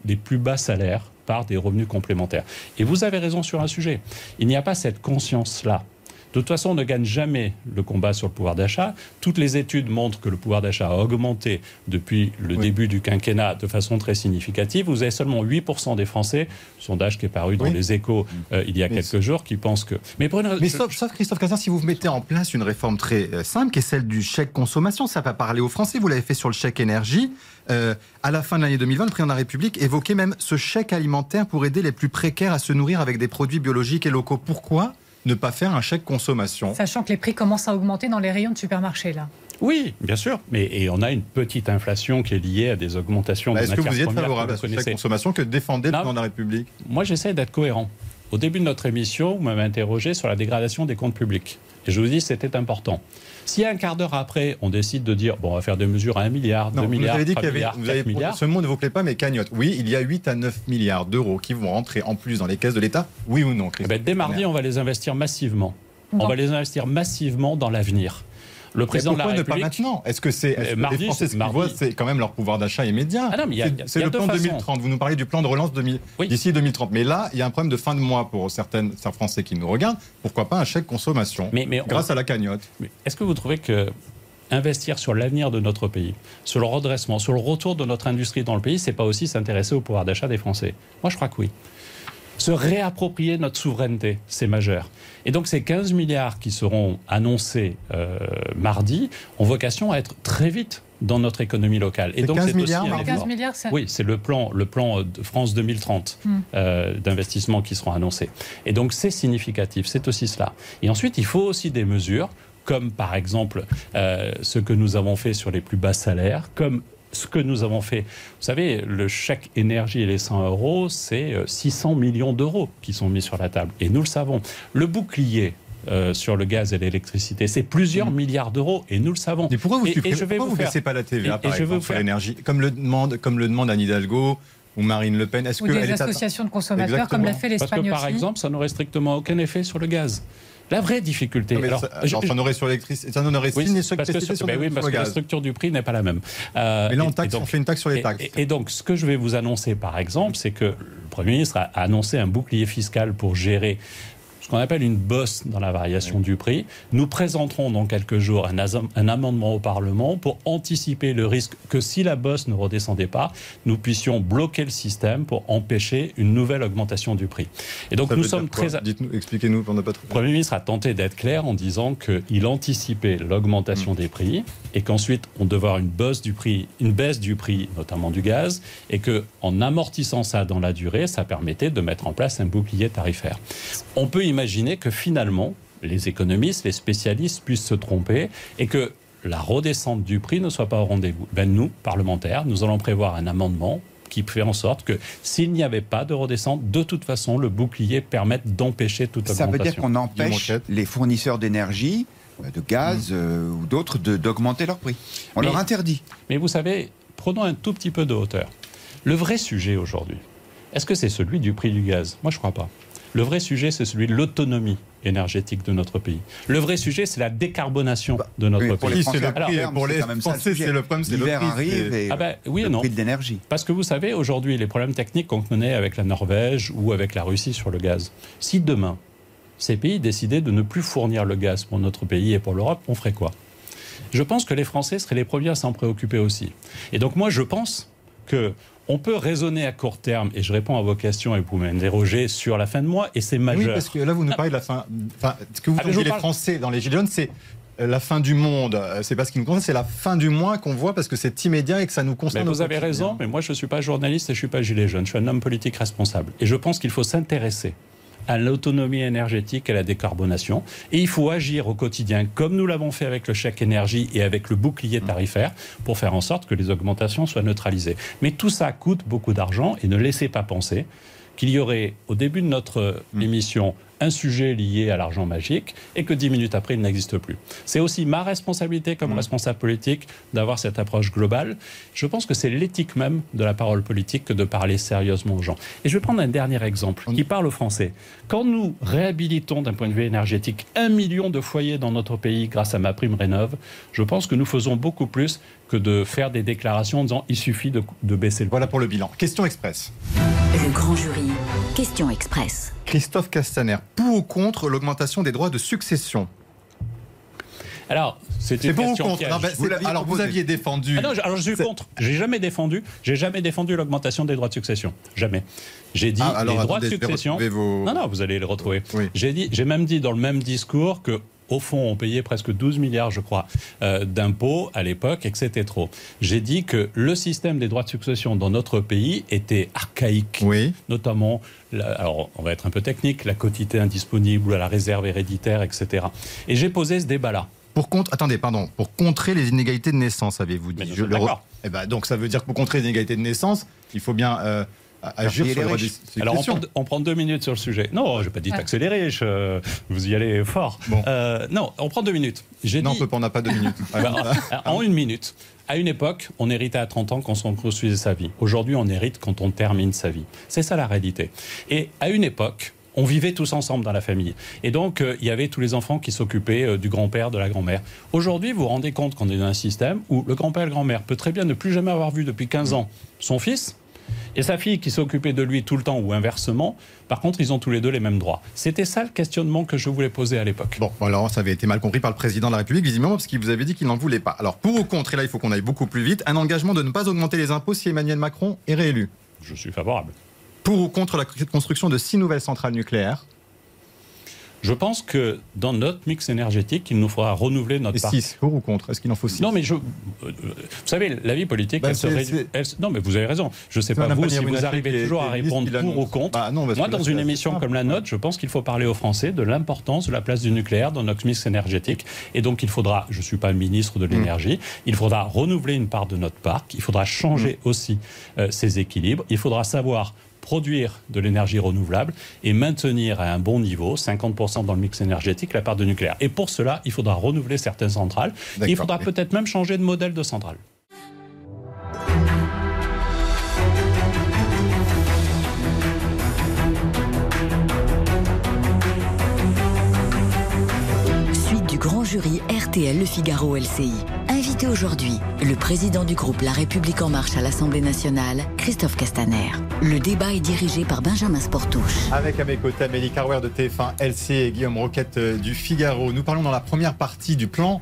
les plus bas salaires, par des revenus complémentaires. Et vous avez raison sur un sujet. Il n'y a pas cette conscience-là de toute façon, on ne gagne jamais le combat sur le pouvoir d'achat. Toutes les études montrent que le pouvoir d'achat a augmenté depuis le début du quinquennat de façon très significative. Vous avez seulement 8% des Français, sondage qui est paru dans les échos euh, il y a quelques jours, qui pensent que... Mais, Mais sauf, Christophe Cassin, si vous mettez en place une réforme très euh, simple, qui est celle du chèque consommation, ça va parler aux Français. Vous l'avez fait sur le chèque énergie. Euh, à la fin de l'année 2020, le président de la République évoquait même ce chèque alimentaire pour aider les plus précaires à se nourrir avec des produits biologiques et locaux. Pourquoi? Ne pas faire un chèque consommation. Sachant que les prix commencent à augmenter dans les rayons de supermarché, là. Oui, bien sûr. Mais et on a une petite inflation qui est liée à des augmentations bah, de. Est-ce que vous êtes favorable à cette consommation que défendait le plan de la République? Moi, j'essaie d'être cohérent. Au début de notre émission, vous m'avez interrogé sur la dégradation des comptes publics. Et je vous dis c'était important. Si un quart d'heure après, on décide de dire, bon, on va faire des mesures à 1 milliard, 2 milliards, vous avez dit 3 milliards, vous avez, milliards. Ce mot ne vous plaît pas, mais cagnotte. Oui, il y a 8 à 9 milliards d'euros qui vont rentrer en plus dans les caisses de l'État. Oui ou non, eh ben, Dès mardi, on va les investir massivement. On va les investir massivement dans l'avenir. Le président de la République. ne pas maintenant? Est-ce que c'est est -ce les Français ce qu'ils voient, c'est quand même leur pouvoir d'achat immédiat ah C'est le plan 2030. Vous nous parlez du plan de relance d'ici 2030. Mais là, il y a un problème de fin de mois pour certaines, certains Français qui nous regardent. Pourquoi pas un chèque consommation mais, grâce à la cagnotte? Est-ce que vous trouvez que investir sur l'avenir de notre pays, sur le redressement, sur le retour de notre industrie dans le pays, c'est pas aussi s'intéresser au pouvoir d'achat des Français? Moi, je crois que oui se réapproprier notre souveraineté, c'est majeur. Et donc ces 15 milliards qui seront annoncés euh, mardi ont vocation à être très vite dans notre économie locale. Et donc 15 milliards, aussi 15 milliards Oui, c'est le plan, le plan de France 2030 hmm. euh, d'investissement qui seront annoncés. Et donc c'est significatif, c'est aussi cela. Et ensuite, il faut aussi des mesures comme par exemple euh, ce que nous avons fait sur les plus bas salaires, comme ce que nous avons fait. Vous savez, le chèque énergie et les 100 euros, c'est 600 euh, millions d'euros qui sont mis sur la table. Et nous le savons. Le bouclier, euh, sur le gaz et l'électricité. C'est plusieurs mm. milliards d'euros et nous le savons. Mais pourquoi vous ne vous, laissez pas la TVA par exemple, sur l'énergie comme le demande comme le demande Anne Hidalgo ou Marine Le Pen Est-ce que des associations de consommateurs comme l'a fait l'Espagne Parce que par exemple, ça n'aurait strictement aucun effet sur le gaz. La vraie difficulté. alors, ça, on aurait sur l'électricité, ça n'aurait oui, sur parce que, sur ben oui, parce que la structure du prix n'est pas la même. Euh, mais là, on, taxe, on fait une taxe sur les taxes. Et, donc, ce que je vais vous annoncer, par exemple, c'est que le Premier ministre a annoncé un bouclier fiscal pour gérer ce qu'on appelle une bosse dans la variation du prix. Nous présenterons dans quelques jours un, un, amendement au Parlement pour anticiper le risque que si la bosse ne redescendait pas, nous puissions bloquer le système pour empêcher une nouvelle augmentation du prix. Et donc nous sommes très... Dites-nous, expliquez-nous pour ne pas trop... Le Premier ministre a tenté d'être clair en disant qu'il anticipait l'augmentation mm. des prix et qu'ensuite on devait avoir une, bosse du prix, une baisse du prix, notamment du gaz, et qu'en amortissant ça dans la durée, ça permettait de mettre en place un bouclier tarifaire. On peut imaginer que finalement, les économistes, les spécialistes puissent se tromper et que la redescente du prix ne soit pas au rendez-vous. Ben, nous, parlementaires, nous allons prévoir un amendement qui fait en sorte que s'il n'y avait pas de redescente, de toute façon, le bouclier permette d'empêcher toute augmentation. Ça veut dire qu'on empêche les fournisseurs d'énergie, de gaz mmh. euh, ou d'autres d'augmenter leur prix. On leur interdit. Mais vous savez, prenons un tout petit peu de hauteur. Le vrai sujet aujourd'hui, est-ce que c'est celui du prix du gaz? Moi, je ne crois pas. Le vrai sujet, c'est celui de l'autonomie énergétique de notre pays. Le vrai sujet, c'est la décarbonation bah, de notre pour pays. Les Alors, pour les Français, c'est le problème, c'est le arrive et ah ben, oui le non. prix de l'énergie. Parce que vous savez, aujourd'hui, les problèmes techniques qu'on connaît avec la Norvège ou avec la Russie sur le gaz, si demain, ces pays décidaient de ne plus fournir le gaz pour notre pays et pour l'Europe, on ferait quoi? Je pense que les Français seraient les premiers à s'en préoccuper aussi. Et donc moi, je pense que on peut raisonner à court terme, et je réponds à vos questions et vous m'interrogez sur la fin de mois, et c'est majeur. Oui, parce que là, vous nous parlez de la fin. Enfin, ce que vous ah, dites les Français dans les Gilets jaunes, c'est euh, la fin du monde. Euh, c'est pas ce qui nous concerne, c'est la fin du mois qu'on voit parce que c'est immédiat et que ça nous concerne. Mais vous avez raison, mais moi je ne suis pas journaliste et je ne suis pas gilet jaune. Je suis un homme politique responsable. Et je pense qu'il faut s'intéresser à l'autonomie énergétique et à la décarbonation. Et il faut agir au quotidien, comme nous l'avons fait avec le chèque énergie et avec le bouclier tarifaire, pour faire en sorte que les augmentations soient neutralisées. Mais tout ça coûte beaucoup d'argent et ne laissez pas penser qu'il y aurait, au début de notre mm. émission, un sujet lié à l'argent magique et que dix minutes après, il n'existe plus. C'est aussi ma responsabilité comme mmh. responsable politique d'avoir cette approche globale. Je pense que c'est l'éthique même de la parole politique que de parler sérieusement aux gens. Et je vais prendre un dernier exemple qui parle aux Français. Quand nous réhabilitons d'un point de vue énergétique un million de foyers dans notre pays grâce à ma prime Rénov, je pense que nous faisons beaucoup plus que de faire des déclarations en disant il suffit de, de baisser le Voilà pour le bilan. Question express. Le grand jury. Question express. Christophe Castaner, pour ou contre l'augmentation des droits de succession? Alors, c'est une question contre. vous alors, vous aviez défendu. Ah non, alors je suis contre. J'ai jamais défendu. J'ai jamais défendu l'augmentation des droits de succession. Jamais. J'ai dit ah, les droits de succession. Non, non, vous allez les retrouver. J'ai dit, j'ai même dit dans le même discours que au fond, on payait presque 12 milliards, je crois, euh, d'impôts à l'époque et que c'était trop. J'ai dit que le système des droits de succession dans notre pays était archaïque, oui. notamment, alors on va être un peu technique, la quotité indisponible, la réserve héréditaire, etc. Et j'ai posé ce débat-là. Pour contre, attendez, pardon, pour contrer les inégalités de naissance, avez-vous Mais dit Je le d'accord. Eh ben, donc ça veut dire que pour contrer les inégalités de naissance, il faut bien euh, agir sur les des Alors, on prend, on prend deux minutes sur le sujet. Non, je n'ai pas dit Ouais. taxer les riches. euh, vous y allez fort. Bon. Euh, non, on prend deux minutes. J'ai Non, on dit, peut pas, on n'a pas deux minutes. Ben, en, en une minute. À une époque, on héritait à 30 ans quand on construisait sa vie. Aujourd'hui, on hérite quand on termine sa vie. C'est ça la réalité. Et à une époque, on vivait tous ensemble dans la famille. Et donc, euh, il y avait tous les enfants qui s'occupaient euh, du grand-père, de la grand-mère. Aujourd'hui, vous vous rendez compte qu'on est dans un système où le grand-père et la grand-mère peut très bien ne plus jamais avoir vu depuis 15 ans son fils et sa fille qui s'occupait de lui tout le temps ou inversement. Par contre, ils ont tous les deux les mêmes droits. C'était ça le questionnement que je voulais poser à l'époque. Bon, alors ça avait été mal compris par le président de la République, visiblement, parce qu'il vous avait dit qu'il n'en voulait pas. Alors, pour ou contre, et là, il faut qu'on aille beaucoup plus vite, un engagement de ne pas augmenter les impôts si Emmanuel Macron est réélu. Je suis favorable. Pour ou contre la construction de six nouvelles centrales nucléaires Je pense que dans notre mix énergétique, il nous faudra renouveler notre Et parc. six, pour ou contre? Est-ce qu'il en faut six? Non, mais je, euh, vous savez, la vie politique, Bah, elle se réduit- elle Non, mais vous avez raison. Je ne sais pas vous si vous arrivez toujours à répondre pour ou contre. Bah, non, Moi, dans une émission comme la nôtre, je pense qu'il faut parler aux Français de l'importance de la place du nucléaire dans notre mix énergétique. Et donc, il faudra, je ne suis pas ministre de l'énergie, il faudra renouveler une part de notre parc. Il faudra changer aussi euh, ces équilibres. Il faudra savoir produire de l'énergie renouvelable et maintenir à un bon niveau, 50% dans le mix énergétique, la part de nucléaire. Et pour cela, il faudra renouveler certaines centrales. Et il faudra peut-être même changer de modèle de centrale. Suite du grand jury RTL Le Figaro LCI. Invité aujourd'hui, le président du groupe La République En Marche à l'Assemblée nationale, Christophe Castaner. Le débat est dirigé par Benjamin Sportouche. Avec à mes côtés Amélie Carwer de TF1 LC et Guillaume Roquette euh, du Figaro. Nous parlons dans la première partie du plan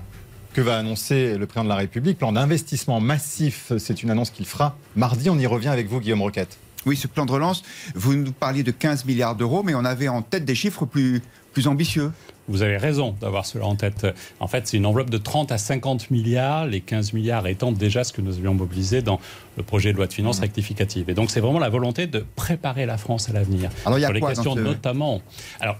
que va annoncer le président de la République, plan d'investissement massif. C'est une annonce qu'il fera mardi. On y revient avec vous, Guillaume Roquette. Oui, ce plan de relance, vous nous parliez de 15 milliards d'euros, mais on avait en tête des chiffres plus, plus ambitieux. Vous avez raison d'avoir cela en tête. En fait, c'est une enveloppe de 30 à 50 milliards, les 15 milliards étant déjà ce que nous avions mobilisé dans le projet de loi de finances Mmh. rectificative. Et donc, c'est vraiment la volonté de préparer la France à l'avenir. Alors, il y a Sur les quoi questions notamment. Alors,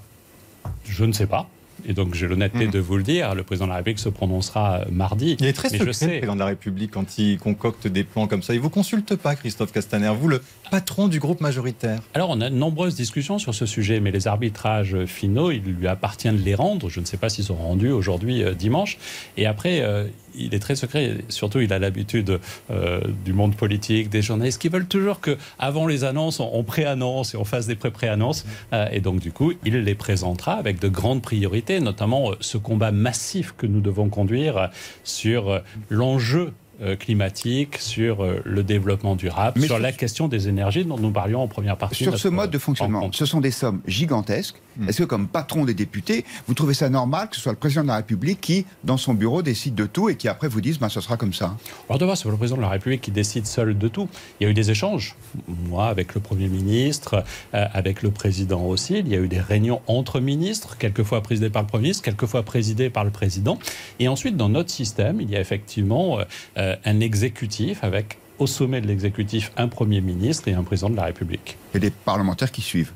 je ne sais pas. Et donc, j'ai l'honnêteté Mmh. de vous le dire. Le président de la République se prononcera euh, mardi. Il est très Mais secret, je le sais. président de la République, quand il concocte des plans comme ça. Il vous consulte pas, Christophe Castaner, vous, le patron du groupe majoritaire. Alors, on a de nombreuses discussions sur ce sujet, mais les arbitrages finaux, il lui appartient de les rendre. Je ne sais pas s'ils sont rendus aujourd'hui, euh, dimanche. Et après, euh, il est très secret. Surtout, il a l'habitude euh, du monde politique, des journalistes qui veulent toujours que, avant les annonces, on, on pré-annonce et on fasse des pré-pré-annonces. Euh, et donc, du coup, il les présentera avec de grandes priorités, notamment ce combat massif que nous devons conduire sur l'enjeu climatique, sur euh, le développement durable, Mais sur sur- la question des énergies dont nous parlions en première partie. Sur de ce mode de fonctionnement, rencontre. ce sont des sommes gigantesques. Hmm. Est-ce que, comme patron des députés, vous trouvez ça normal que ce soit le président de la République qui, dans son bureau, décide de tout et qui après vous dise, ben, ce sera comme ça? Alors d'abord, c'est le président de la République qui décide seul de tout. Il y a eu des échanges, moi avec le Premier ministre, euh, avec le président aussi. Il y a eu des réunions entre ministres, quelquefois présidées par le Premier ministre, quelquefois présidées par le président. Et ensuite, dans notre système, il y a effectivement euh, euh, un exécutif avec au sommet de l'exécutif un Premier ministre et un président de la République. Et des parlementaires qui suivent.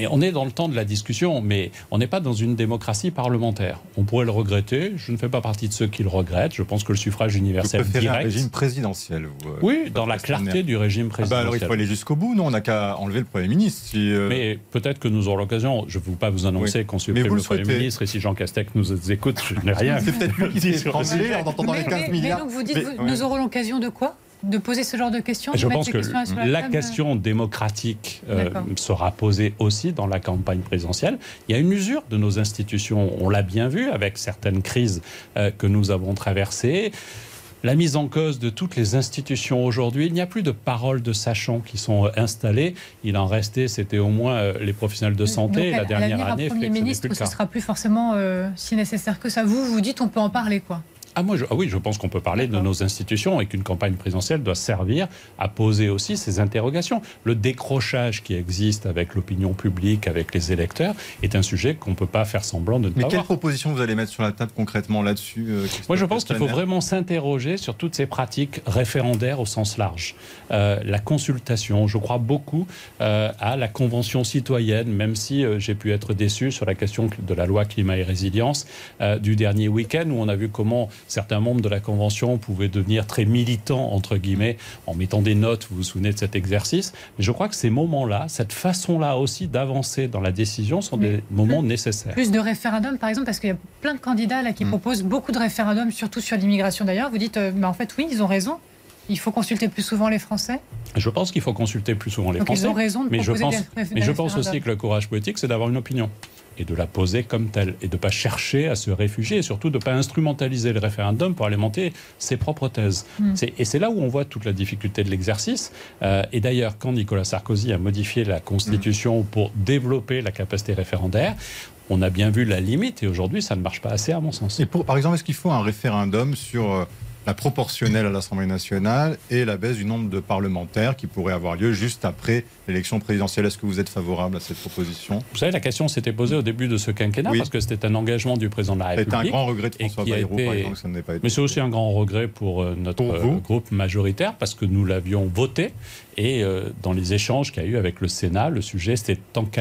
Et on est dans le temps de la discussion, mais on n'est pas dans une démocratie parlementaire. On pourrait le regretter. Je ne fais pas partie de ceux qui le regrettent. Je pense que le suffrage Vous universel préférez un direct. régime présidentiel, vous, euh, Oui, dans la clarté du régime Ah bah alors il présidentiel. faut aller jusqu'au bout, non On n'a qu'à enlever le Premier ministre. Si, euh, Mais peut-être que nous aurons l'occasion, je ne veux pas vous annoncer qu'on supprime vous le le Premier ministre, et si Jean Castex nous écoute, je n'ai rien. c'est peut-être lui qui s'est en entendant les Mais- 15 mais- milliards. Mais donc vous dites, Mais- vous- ouais. nous aurons l'occasion de quoi? De poser ce genre de questions Je pense que la question démocratique euh, sera posée aussi dans la campagne présidentielle. Il y a une usure de nos institutions, on l'a bien vu avec certaines crises euh, que nous avons traversées. La mise en cause de toutes les institutions aujourd'hui, il n'y a plus de paroles de sachants qui sont euh, installées. Il en restait, c'était au moins les professionnels de santé. Donc, la dernière année Premier ministre, ce cas. sera plus forcément euh, si nécessaire que ça. Vous, vous dites, on peut en parler, quoi. Ah, moi, ah oui, je pense qu'on peut parler de nos institutions et qu'une campagne présidentielle doit servir à poser aussi ces interrogations. Le décrochage qui existe avec l'opinion publique, avec les électeurs, est un sujet qu'on ne peut pas faire semblant de ne Mais pas quelle voir. proposition vous allez mettre sur la table concrètement là-dessus euh, Moi, je pense qu'il faut vraiment s'interroger sur toutes ces pratiques référendaires au sens large. Euh, la consultation, je crois beaucoup euh, à la convention citoyenne, même si euh, j'ai pu être déçu sur la question de la loi climat et résilience euh, du dernier week-end, où on a vu comment certains membres de la convention pouvaient devenir très militants, entre guillemets, en mettant des notes, vous vous souvenez de cet exercice. Mais je crois que ces moments-là, cette façon-là aussi d'avancer dans la décision sont des moments nécessaires. Plus de référendums, par exemple, parce qu'il y a plein de candidats là qui Mm. proposent beaucoup de référendums, surtout sur l'immigration d'ailleurs. Vous dites, euh, bah, en fait, oui, ils ont raison. Il faut consulter plus souvent les Français. Je pense qu'il faut consulter plus souvent les Donc Français. ils ont raison de mais je pense, des, mais je pense aussi que le courage politique, c'est d'avoir une opinion et de la poser comme telle et de ne pas chercher à se réfugier et surtout de ne pas instrumentaliser le référendum pour alimenter ses propres thèses. Mm. Et c'est là où on voit toute la difficulté de l'exercice. Euh, et d'ailleurs, quand Nicolas Sarkozy a modifié la Constitution pour développer la capacité référendaire, on a bien vu la limite et aujourd'hui, ça ne marche pas assez à mon sens. Et pour, par exemple, est-ce qu'il faut un référendum sur euh, la proportionnelle à l'Assemblée nationale et la baisse du nombre de parlementaires qui pourrait avoir lieu juste après l'élection présidentielle Est-ce que vous êtes favorable à cette proposition? Vous savez, la question s'était posée au début de ce quinquennat Oui. parce que c'était un engagement du président de la C'était un République. grand regret de François Bayrou, été- par exemple, que ça n'ait pas été. Mais c'est aussi un grand regret pour euh, notre Pour groupe majoritaire parce que nous l'avions voté et euh, dans les échanges qu'il y a eu avec le Sénat, le sujet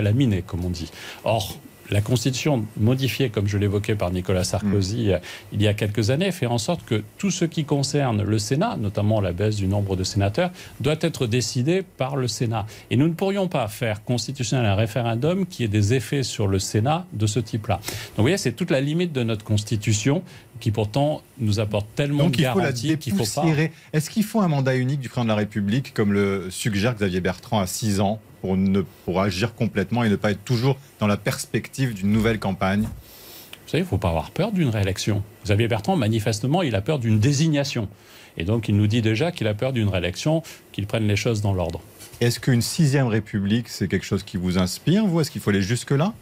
la miner, comme on dit. Or, la Constitution modifiée, comme je l'évoquais par Nicolas Sarkozy euh, il y a quelques années, fait en sorte que tout ce qui concerne le Sénat, notamment la baisse du nombre de sénateurs, doit être décidé par le Sénat. Et nous ne pourrions pas faire constitutionnel un référendum qui ait des effets sur le Sénat de ce type-là. Donc vous voyez, c'est toute la limite de notre Constitution qui pourtant nous apporte tellement Donc de garanties qu'il faut pas. Est-ce qu'il faut un mandat unique du président de la République, comme le suggère Xavier Bertrand à 6 ans, pour, ne, pour agir complètement et ne pas être toujours dans la perspective d'une nouvelle campagne? Vous savez, il ne faut pas avoir peur d'une réélection. Xavier Bertrand, manifestement, il a peur d'une désignation. Et donc, il nous dit déjà qu'il a peur d'une réélection, qu'il prenne les choses dans l'ordre. Est-ce qu'une sixième République, c'est quelque chose qui vous inspire, vous? Est-ce qu'il faut aller jusque-là?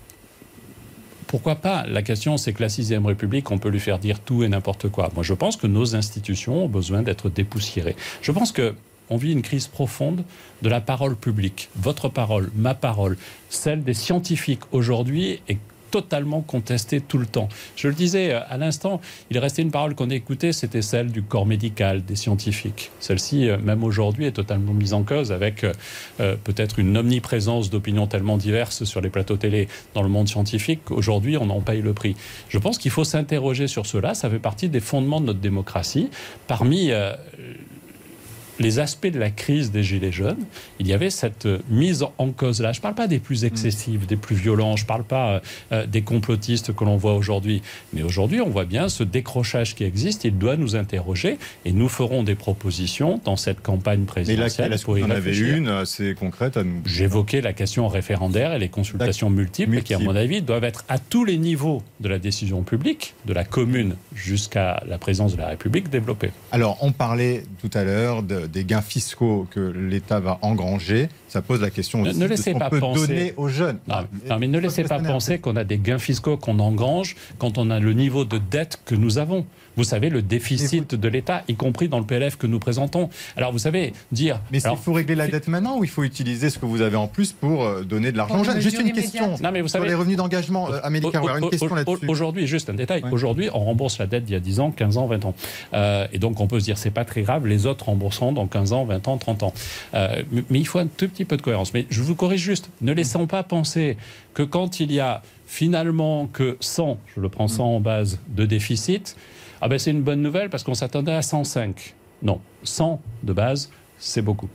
Pourquoi pas? La question, c'est que la sixième République, on peut lui faire dire tout et n'importe quoi. Moi, je pense que nos institutions ont besoin d'être dépoussiérées. Je pense que on vit une crise profonde de la parole publique. Votre parole, ma parole, celle des scientifiques aujourd'hui est totalement contestée tout le temps. Je le disais euh, à l'instant, il restait une parole qu'on écoutait, c'était celle du corps médical, des scientifiques. Celle-ci, euh, même aujourd'hui, est totalement mise en cause avec euh, peut-être une omniprésence d'opinions tellement diverses sur les plateaux télé dans le monde scientifique. Aujourd'hui, on en paye le prix. Je pense qu'il faut s'interroger sur cela. Ça fait partie des fondements de notre démocratie. Parmi les aspects de la crise des Gilets jaunes, il y avait cette euh, mise en cause-là. Je ne parle pas des plus excessifs, des plus violents, je ne parle pas euh, euh, des complotistes que l'on voit aujourd'hui. Mais aujourd'hui, on voit bien ce décrochage qui existe, il doit nous interroger et nous ferons des propositions dans cette campagne Mais présidentielle que pour y vous en avez réfléchir. une assez concrète à nous J'évoquais la question référendaire et les consultations multiples, qui, à mon avis, doivent être à tous les niveaux de la décision publique, de la commune jusqu'à la présidence de la République, développées. Alors, on parlait tout à l'heure de- des gains fiscaux que l'État va engranger. Ça pose la question Ne- aussi de ce qu'on pas peut penser- donner aux jeunes. Non, non, mais ne laissez pas penser qu'on a des gains fiscaux qu'on engrange quand on a le niveau de dette que nous avons. Vous savez, le déficit de l'État, y compris dans le PLF que nous présentons. Alors, vous savez, dire. Mais alors, il faut régler la dette maintenant ou il faut utiliser ce que vous avez en plus pour euh, donner de l'argent? Juste une question. Non, mais vous Sur savez. les revenus d'engagement, euh, Amélie Au- Carrère, une au- question au- là-dessus. Aujourd'hui, juste un détail. Ouais. Aujourd'hui, on rembourse la dette d'il y a 10 ans, 15 ans, 20 ans. Euh, et donc, on peut se dire, c'est pas très grave, les autres rembourseront dans 15 ans, 20 ans, 30 ans. Euh, mais, mais il faut un tout petit peu de cohérence. Mais je vous corrige juste, ne laissons pas penser que quand il y a finalement que 100, je le prends 100 en base, de déficit, ah ben c'est une bonne nouvelle parce qu'on s'attendait à 105. Non, 100 de base, c'est beaucoup.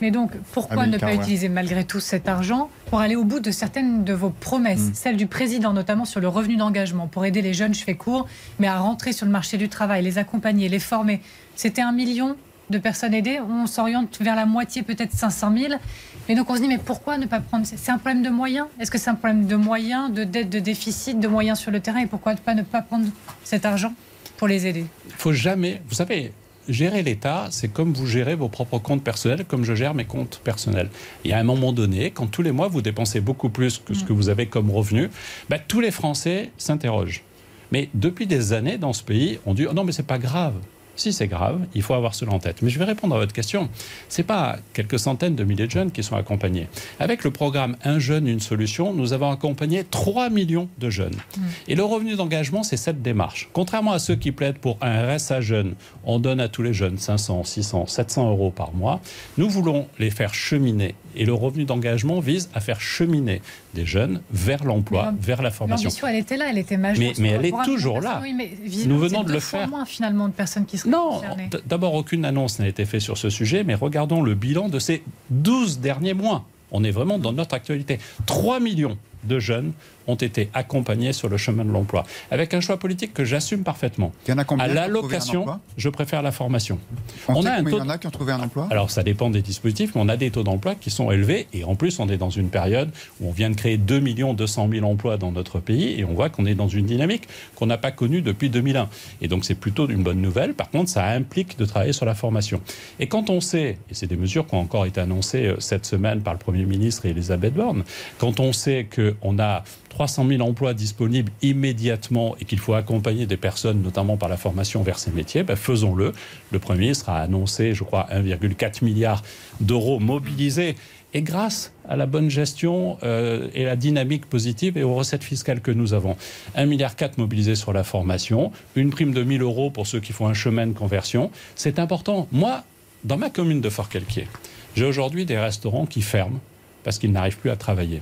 Mais donc, pourquoi Amélie ne pas utiliser malgré tout cet argent pour aller au bout de certaines de vos promesses, Mm. celles du président notamment sur le revenu d'engagement, pour aider les jeunes, je fais court, mais à rentrer sur le marché du travail, les accompagner, les former. C'était un million de personnes aidées, on s'oriente vers la moitié, peut-être 500 000. Et donc on se dit, mais pourquoi ne pas prendre... C'est un problème de moyens? Est-ce que c'est un problème de moyens, de dette, de déficit, de moyens sur le terrain? Et pourquoi pas ne pas prendre cet argent? Pour les aider Il faut jamais. Vous savez, gérer l'État, c'est comme vous gérez vos propres comptes personnels, comme je gère mes comptes personnels. Et à un moment donné, quand tous les mois vous dépensez beaucoup plus que ce que vous avez comme revenu, bah, tous les Français s'interrogent. Mais depuis des années, dans ce pays, on dit oh non, mais c'est pas grave. Si c'est grave, il faut avoir cela en tête. Mais je vais répondre à votre question. Ce n'est pas quelques centaines de milliers de jeunes qui sont accompagnés. Avec le programme Un jeune, une solution, nous avons accompagné 3 millions de jeunes. Mmh. Et le revenu d'engagement, c'est cette démarche. Contrairement à ceux qui plaident pour un RSA jeune, on donne à tous les jeunes 500, 600, 700 euros par mois. Nous voulons les faire cheminer. Et le revenu d'engagement vise à faire cheminer des jeunes vers l'emploi, vers la formation. L'ambition, elle était là, elle était majeure. Mais, mais elle est toujours là. Nous venons de le faire. moins finalement de personnes qui non, d'abord, aucune annonce n'a été faite sur ce sujet, mais regardons le bilan de ces 12 derniers mois. On est vraiment dans notre actualité. 3 millions de jeunes ont été accompagnés sur le chemin de l'emploi, avec un choix politique que j'assume parfaitement. Il y en a combien À l'allocation, je préfère la formation. On, a un taux... Il y en a qui ont trouvé un emploi? Alors ça dépend des dispositifs, mais on a des taux d'emploi qui sont élevés, et en plus on est dans une période où on vient de créer 2 200 000 emplois dans notre pays, et on voit qu'on est dans une dynamique qu'on n'a pas connue depuis 2001. Et donc c'est plutôt une bonne nouvelle. Par contre, ça implique de travailler sur la formation. Et quand on sait, et c'est des mesures qui ont encore été annoncées euh, cette semaine par le Premier ministre et Elisabeth Borne, quand on sait qu'on a 300 000 emplois disponibles immédiatement et qu'il faut accompagner des personnes, notamment par la formation vers ces métiers, ben faisons-le. Le Premier ministre a annoncé, je crois, 1,4 milliard d'euros mobilisés. Et grâce à la bonne gestion euh, et la dynamique positive et aux recettes fiscales que nous avons. 1,4 milliard mobilisés sur la formation, une prime de 1000 euros pour ceux qui font un chemin de conversion. C'est important. Moi, dans ma commune de Fort-Quelquier, j'ai aujourd'hui des restaurants qui ferment parce qu'ils n'arrivent plus à travailler.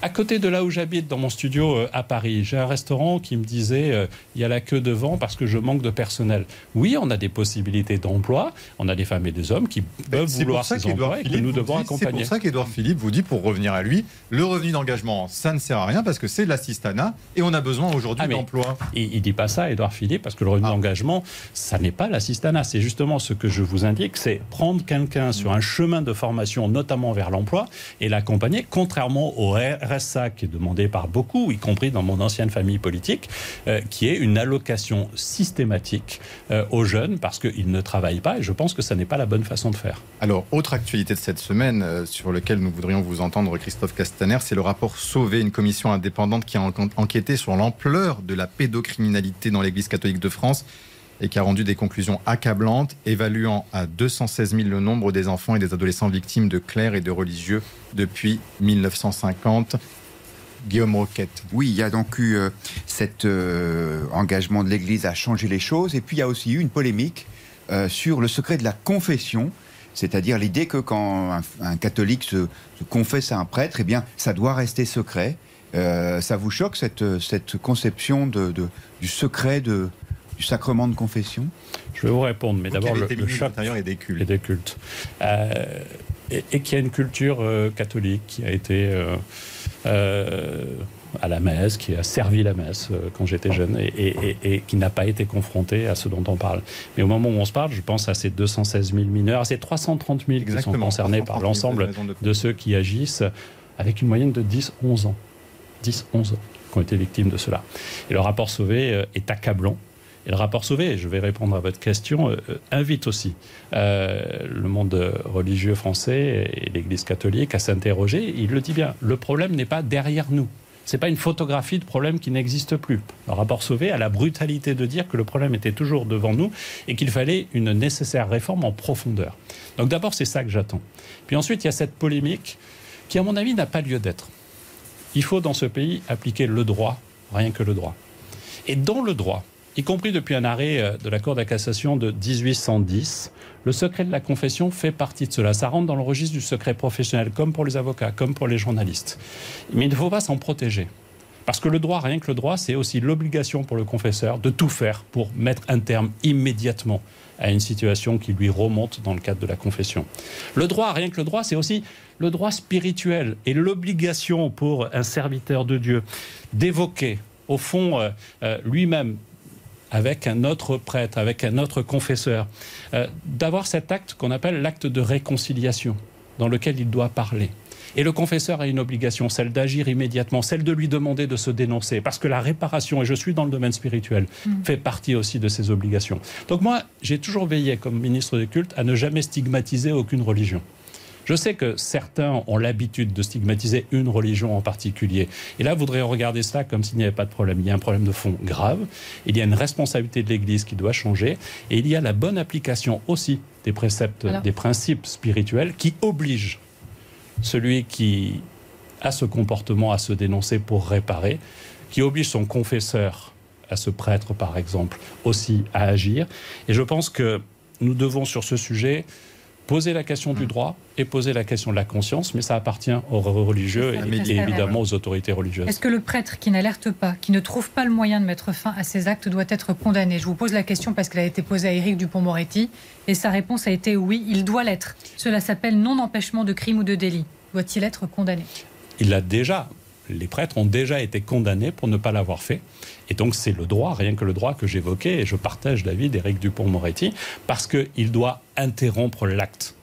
À côté de là où j'habite, dans mon studio euh, à Paris, j'ai un restaurant qui me disait euh, il y a la queue devant parce que je manque de personnel. Oui, on a des possibilités d'emploi, on a des femmes et des hommes qui peuvent vouloir ces emplois et que nous devons accompagner. C'est pour ça qu'Edouard Philippe vous dit, pour revenir à lui, le revenu d'engagement, ça ne sert à rien parce que c'est l'assistanat et on a besoin aujourd'hui ah, d'emploi. Il ne dit pas ça, Edouard Philippe, parce que le revenu ah. d'engagement, ça n'est pas l'assistanat. C'est justement ce que je vous indique, c'est prendre quelqu'un sur un chemin de formation, notamment vers l'emploi, et l'accompagner, contrairement au RSA qui est demandé par beaucoup, y compris dans mon ancienne famille politique, euh, qui est une allocation systématique euh, aux jeunes parce qu'ils ne travaillent pas et je pense que ça n'est pas la bonne façon de faire. Alors, autre actualité de cette semaine euh, sur lequel nous voudrions vous entendre, Christophe Castaner, c'est le rapport Sauvé, une commission indépendante qui a enquêté sur l'ampleur de la pédocriminalité dans l'Église catholique de France et qui a rendu des conclusions accablantes, évaluant à 216 000 le nombre des enfants et des adolescents victimes de clercs et de religieux depuis 1950. Guillaume Roquette. Oui, il y a donc eu euh, cet euh, engagement de l'Église à changer les choses, et puis il y a aussi eu une polémique euh, sur le secret de la confession, c'est-à-dire l'idée que quand un, catholique se, confesse à un prêtre, eh bien, ça doit rester secret. ça vous choque cette, cette conception de, du secret de, du sacrement de confession Je vais vous répondre, mais d'abord le, le choc et des cultes. Et des cultes. Euh, et, et qu'il y a une culture euh, catholique qui a été euh, à la messe, qui a servi la messe quand j'étais jeune et, et, qui n'a pas été confrontée à ce dont on parle. Mais au moment où on se parle, je pense à ces 216 000 mineurs, à ces 330 000 qui sont concernés par l'ensemble de ceux qui agissent avec une moyenne de 10-11 ans. 10-11 ans qui ont été victimes de cela. Et le rapport Sauvé est accablant le rapport Sauvé, je vais répondre à votre question, euh, invite aussi euh, le monde religieux français et l'Église catholique à s'interroger. Il le dit bien, le problème n'est pas derrière nous. Ce n'est pas une photographie de problème qui n'existe plus. Le rapport Sauvé a la brutalité de dire que le problème était toujours devant nous et qu'il fallait une nécessaire réforme en profondeur. Donc d'abord, c'est ça que j'attends. Puis ensuite, il y a cette polémique qui, à mon avis, n'a pas lieu d'être. Il faut dans ce pays appliquer le droit, rien que le droit. Et dans le droit, y compris depuis un arrêt euh, de la Cour de de 1810. Le secret de la confession fait partie de cela. Ça rentre dans le registre du secret professionnel, comme pour les avocats, comme pour les journalistes. Mais il ne faut pas s'en protéger. Parce que le droit, rien que le droit, c'est aussi l'obligation pour le confesseur de tout faire pour mettre un terme immédiatement à une situation qui lui remonte dans le cadre de la confession. Le droit, rien que le droit, c'est aussi le droit spirituel et l'obligation pour un serviteur de Dieu d'évoquer, au fond, euh, euh, lui-même avec un autre prêtre, avec un autre confesseur, euh, d'avoir cet acte qu'on appelle l'acte de réconciliation, dans lequel il doit parler. Et le confesseur a une obligation, celle d'agir immédiatement, celle de lui demander de se dénoncer, parce que la réparation, et je suis dans le domaine spirituel, mm. fait partie aussi de ses obligations. Donc moi, j'ai toujours veillé, comme ministre des cultes, à ne jamais stigmatiser aucune religion. Je sais que certains ont l'habitude de stigmatiser une religion en particulier. Et là, voudriez regarder cela comme s'il n'y avait pas de problème. Il y a un problème de fond grave. Il y a une responsabilité de l'Église qui doit changer. Et il y a la bonne application aussi des préceptes, des principes spirituels qui obligent celui qui a ce comportement à se dénoncer pour réparer, qui oblige son confesseur à ce prêtre, par exemple, aussi à agir. Et je pense que nous devons, sur ce sujet, poser la question du droit et poser la question de la conscience, mais ça appartient aux religieux et, évidemment aux autorités religieuses. Est-ce que le prêtre qui n'alerte pas, qui ne trouve pas le moyen de mettre fin à ses actes, doit être condamné? Je vous pose la question parce qu'elle a été posée à Éric Dupont-Moretti et sa réponse a été oui, il doit l'être. Cela s'appelle non-empêchement de crime ou de délit. Doit-il être condamné? Il l'a déjà les prêtres ont déjà été condamnés pour ne pas l'avoir fait. Et donc c'est le droit, rien que le droit que j'évoquais, et je partage l'avis d'Éric Dupont-Moretti, parce qu'il doit interrompre l'acte.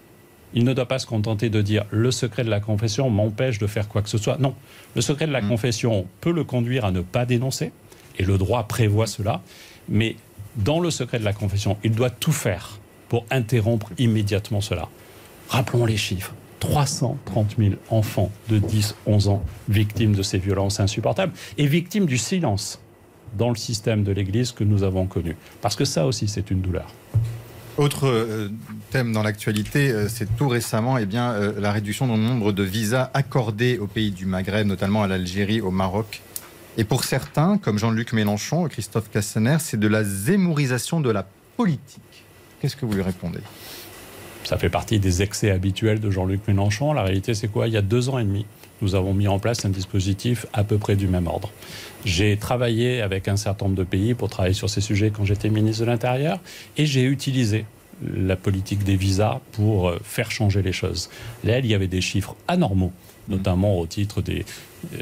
Il ne doit pas se contenter de dire le secret de la confession m'empêche de faire quoi que ce soit. Non, le secret de la mm. confession peut le conduire à ne pas dénoncer, et le droit prévoit cela, mais dans le secret de la confession, il doit tout faire pour interrompre immédiatement cela. Rappelons les chiffres. 330 000 enfants de 10-11 ans victimes de ces violences insupportables et victimes du silence dans le système de l'Église que nous avons connu. Parce que ça aussi, c'est une douleur. Autre euh, thème dans l'actualité, euh, c'est tout récemment eh bien, euh, la réduction du nombre de visas accordés aux pays du Maghreb, notamment à l'Algérie, au Maroc. Et pour certains, comme Jean-Luc Mélenchon, Christophe Castaner, c'est de la zémorisation de la politique. Qu'est-ce que vous lui répondez? Ça fait partie des excès habituels de Jean-Luc Mélenchon. La réalité, c'est quoi? Il y a deux ans et demi, nous avons mis en place un dispositif à peu près du même ordre. J'ai travaillé avec un certain nombre de pays pour travailler sur ces sujets quand j'étais ministre de l'Intérieur et j'ai utilisé la politique des visas pour euh, faire changer les choses. Là, il y avait des chiffres anormaux notamment au titre des, euh,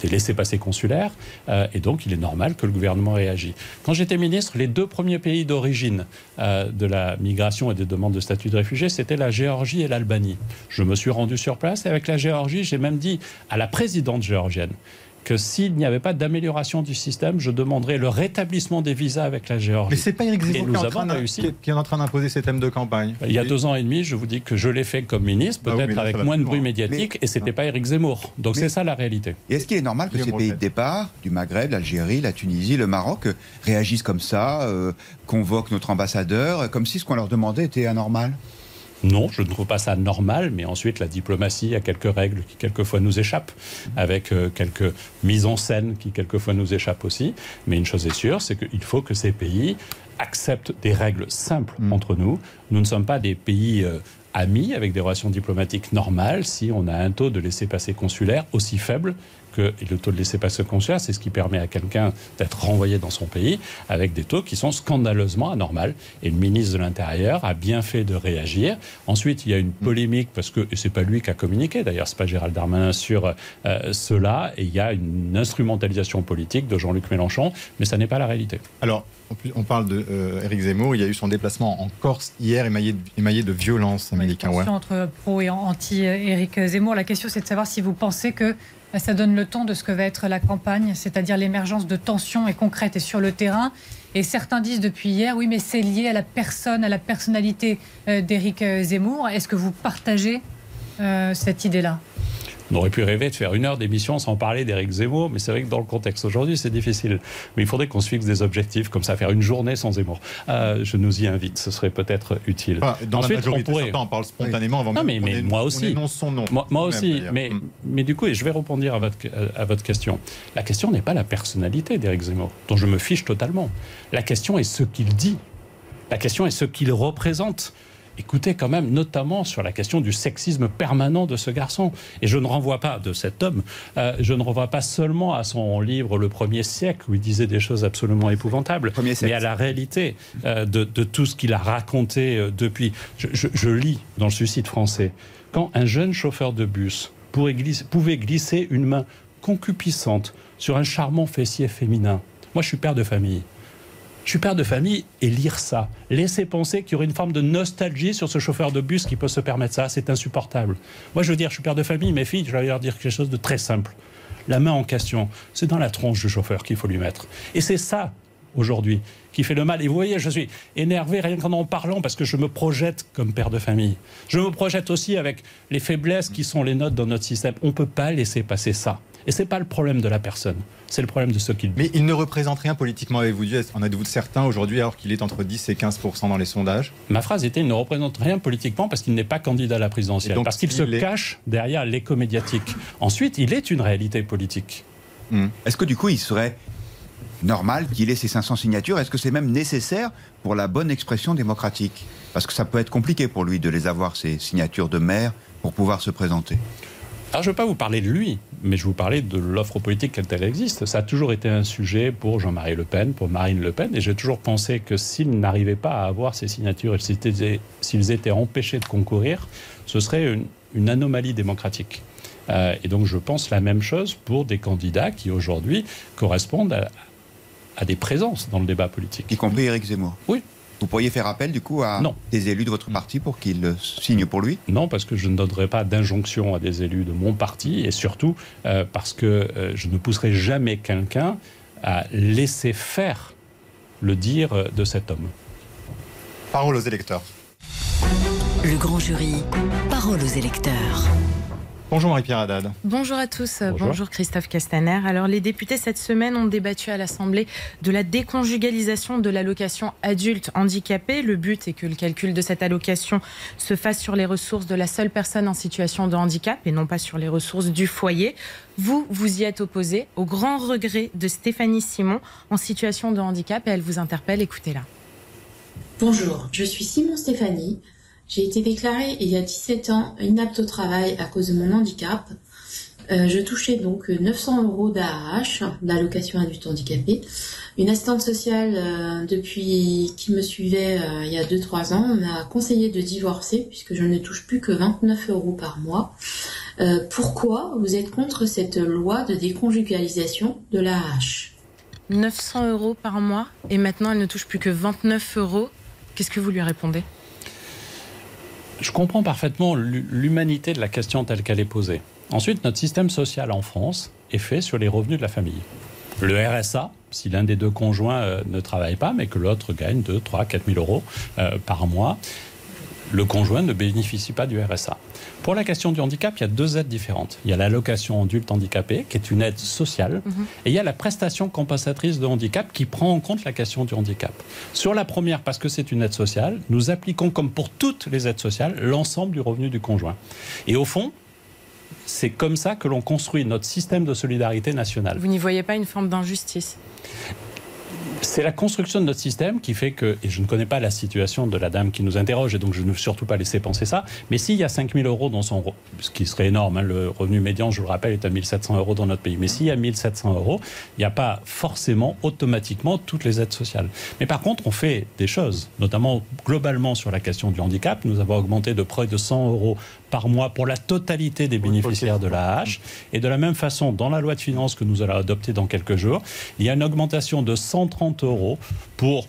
des laissés-passer consulaires, euh, et donc il est normal que le gouvernement réagisse. Quand j'étais ministre, les deux premiers pays d'origine euh, de la migration et des demandes de statut de réfugié, c'était la Géorgie et l'Albanie. Je me suis rendu sur place et avec la Géorgie, j'ai même dit à la présidente géorgienne, que s'il n'y avait pas d'amélioration du système, je demanderais le rétablissement des visas avec la Géorgie. Mais c'est pas Éric Zemmour qui, est en train d'imposer ces thèmes de campagne. Il y a deux ans et demi, je vous dis que je l'ai fait comme ministre, ah peut-être avec moins de bruit médiatique, et et c'était pas Éric Zemmour. Donc c'est ça la réalité. Et est-ce qu'il est normal que ces pays de départ, du Maghreb, l'Algérie, la Tunisie, le Maroc, réagissent comme ça, euh, convoquent notre ambassadeur, comme si ce qu'on leur demandait était anormal? Non, je ne trouve pas ça normal, mais ensuite la diplomatie a quelques règles qui quelquefois nous échappent, avec euh, quelques mises en scène qui quelquefois nous échappent aussi. Mais une chose est sûre, c'est qu'il faut que ces pays acceptent des règles simples mm. entre nous. Nous ne sommes pas des pays euh, amis avec des relations diplomatiques normales si on a un taux de laissez-passer consulaire aussi faible que le taux de laissez-passer consulaire, c'est ce qui permet à quelqu'un d'être renvoyé dans son pays avec des taux qui sont scandaleusement anormaux. Et le ministre de l'Intérieur a bien fait de réagir. Ensuite, il y a une polémique parce que, c'est pas lui qui a communiqué d'ailleurs, c'est pas Gérald Darmanin sur euh, cela, et il y a une instrumentalisation politique de Jean-Luc Mélenchon, mais ça n'est pas la réalité. Alors, on parle de euh, Zemmour. Il y a eu son déplacement en Corse hier, émaillé de, émaillé de violence américaine. Ouais. Entre pro et anti-Éric Zemmour. La question, c'est de savoir si vous pensez que ça donne le ton de ce que va être la campagne, c'est-à-dire l'émergence de tensions et concrètes et sur le terrain. Et certains disent depuis hier, oui, mais c'est lié à la personne, à la personnalité euh, d'Éric euh, Zemmour. Est-ce que vous partagez euh, cette idée-là? On aurait pu rêver de faire une heure d'émission sans parler d'Éric Zemmour, mais c'est vrai que dans le contexte aujourd'hui, c'est difficile. Mais il faudrait qu'on se fixe des objectifs, comme ça, faire une journée sans Zemmour. Euh, je nous y invite, ce serait peut-être utile. dans Ensuite, la majorité, on pourrait... on parle spontanément avant non, mais, mais moi aussi. son nom. Moi, aussi. Mais, mais du coup, et je vais répondre à votre, à votre question. La question n'est pas la personnalité d'Éric Zemmour, dont je me fiche totalement. La question est ce qu'il dit. La question est ce qu'il représente écoutez quand même, notamment sur la question du sexisme permanent de ce garçon. Et je ne renvoie pas de cet homme, euh, je ne renvoie pas seulement à son livre Le Premier siècle, où il disait des choses absolument épouvantables, mais à la réalité euh, de, tout ce qu'il a raconté euh, depuis. Je, lis dans le Suicide français, quand un jeune chauffeur de bus pouvait glisser une main concupiscente sur un charmant fessier féminin. Moi, je suis père de famille. Je suis père de famille et lire ça, laisser penser qu'il y aurait une forme de nostalgie sur ce chauffeur de bus qui peut se permettre ça, c'est insupportable. Moi, je veux dire, je suis père de famille, mes filles, je vais leur dire quelque chose de très simple. La main en question, c'est dans la tronche du chauffeur qu'il faut lui mettre. Et c'est ça aujourd'hui qui fait le mal. Et vous voyez, je suis énervé rien qu'en en parlant parce que je me projette comme père de famille. Je me projette aussi avec les faiblesses qui sont les nôtres dans notre système. On ne peut pas laisser passer ça. Et ce n'est pas le problème de la personne, c'est le problème de ceux qui Mais il ne représente rien politiquement, avez-vous dit En êtes-vous certain aujourd'hui, alors qu'il est entre 10 et 15% dans les sondages? Ma phrase était il ne représente rien politiquement parce qu'il n'est pas candidat à la présidentielle, parce qu'il se cache derrière l'écho médiatique. Ensuite, il est une réalité politique. Hmm. Est-ce que du coup, il serait normal qu'il ait ces 500 signatures? Est-ce que c'est même nécessaire pour la bonne expression démocratique? Parce que ça peut être compliqué pour lui de les avoir, ces signatures de maire, pour pouvoir se présenter. Alors, je ne veux pas vous parler de lui, mais je vous parler de l'offre politique telle qu'elle existe. Ça a toujours été un sujet pour Jean-Marie Le Pen, pour Marine Le Pen, et j'ai toujours pensé que s'ils n'arrivaient pas à avoir ces signatures et s'ils étaient empêchés de concourir, ce serait une, anomalie démocratique. Euh, et donc, je pense la même chose pour des candidats qui aujourd'hui correspondent à, à des présences dans le débat politique. Y compris Éric Zemmour Oui, vous pourriez faire appel du coup à des élus de votre parti pour qu'ils signent pour lui? Non, parce que je ne donnerai pas d'injonction à des élus de mon parti et surtout euh, parce que euh, je ne pousserai jamais quelqu'un à laisser faire le dire euh, de cet homme. Parole aux électeurs. Le grand jury, parole aux électeurs. Bonjour Marie-Pierre Haddad. Bonjour à tous. Bonjour. Christophe Castaner. Alors les députés cette semaine ont débattu à l'Assemblée de la déconjugalisation de l'allocation adulte handicapé. Le but est que le calcul de cette allocation se fasse sur les ressources de la seule personne en situation de handicap et non pas sur les ressources du foyer. Vous, vous y êtes opposé au grand regret de Stéphanie Simon en situation de handicap et elle vous interpelle. Écoutez-la. Bonjour, je suis Simon Stéphanie. J'ai été déclarée il y a 17 ans inapte au travail à cause de mon handicap. Euh, je touchais donc 900 euros d'AAH, d'allocation adulte handicapé. Une assistante sociale euh, depuis qui me suivait euh, il y a 2-3 ans m'a conseillé de divorcer puisque je ne touche plus que 29 euros par mois. pourquoi vous êtes contre cette loi de déconjugalisation de l'AAH 900 euros par mois et maintenant elle ne touche plus que 29 euros. Qu'est-ce que vous lui répondez? Je comprends parfaitement l'humanité de la question telle qu'elle est posée. Ensuite, notre système social en France est fait sur les revenus de la famille. Le RSA, si l'un des deux conjoints euh, ne travaille pas, mais que l'autre gagne 2, 3, 4 000 euros euh, par mois, le conjoint ne bénéficie pas du RSA. Pour la question du handicap, il y a deux aides différentes. Il y a l'allocation adulte handicapé, qui est une aide sociale, mhm. et il y a la prestation compensatrice de handicap qui prend en compte la question du handicap. Sur la première, parce que c'est une aide sociale, nous appliquons, comme pour toutes les aides sociales, l'ensemble du revenu du conjoint. Et au fond, c'est comme ça que l'on construit notre système de solidarité nationale. Vous n'y voyez pas une forme d'injustice? C'est la construction de notre système qui fait que, et je ne connais pas la situation de la dame qui nous interroge, et donc je ne veux surtout pas laisser penser ça, mais s'il y a 5 000 euros dans son, ce qui serait énorme, hein, le revenu médian, je vous le rappelle, est à 1 700 euros dans notre pays, mais s'il y a 1 700 euros, il n'y a pas forcément automatiquement toutes les aides sociales. Mais par contre, on fait des choses, notamment globalement sur la question du handicap. Nous avons augmenté de près de 100 euros par mois pour la totalité des bénéficiaires de la H. Et de la même façon, dans la loi de finances que nous allons adopter dans quelques jours, il y a une augmentation de 130 euros pour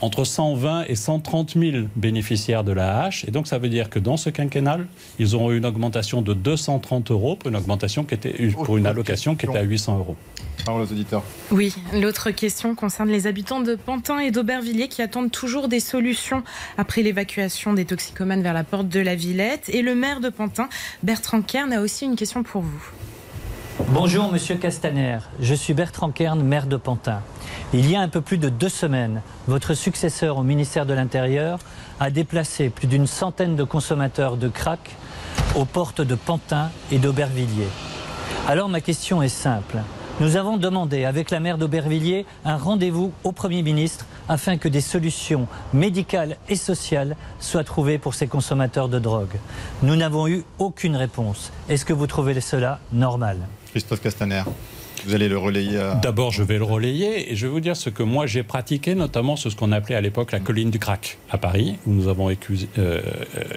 entre 120 et 130 000 bénéficiaires de la H. Et donc, ça veut dire que dans ce quinquennal, ils auront eu une augmentation de 230 euros pour une, augmentation qui était, pour une allocation qui était à 800 euros. Parole aux auditeurs. Oui, l'autre question concerne les habitants de Pantin et d'Aubervilliers qui attendent toujours des solutions après l'évacuation des toxicomanes vers la porte de la Villette. Et le maire de Pantin, Bertrand Kern, a aussi une question pour vous. Bonjour Monsieur Castaner, je suis Bertrand Kern, maire de Pantin. Il y a un peu plus de deux semaines, votre successeur au ministère de l'Intérieur a déplacé plus d'une centaine de consommateurs de crack aux portes de Pantin et d'Aubervilliers. Alors ma question est simple. Nous avons demandé avec la maire d'Aubervilliers un rendez-vous au Premier ministre afin que des solutions médicales et sociales soient trouvées pour ces consommateurs de drogue. Nous n'avons eu aucune réponse. Est-ce que vous trouvez cela normal? Christophe Castaner. Vous allez le relayer D'abord, je vais le relayer et je vais vous dire ce que moi j'ai pratiqué, notamment ce qu'on appelait à l'époque la colline du crack à Paris, où nous avons euh,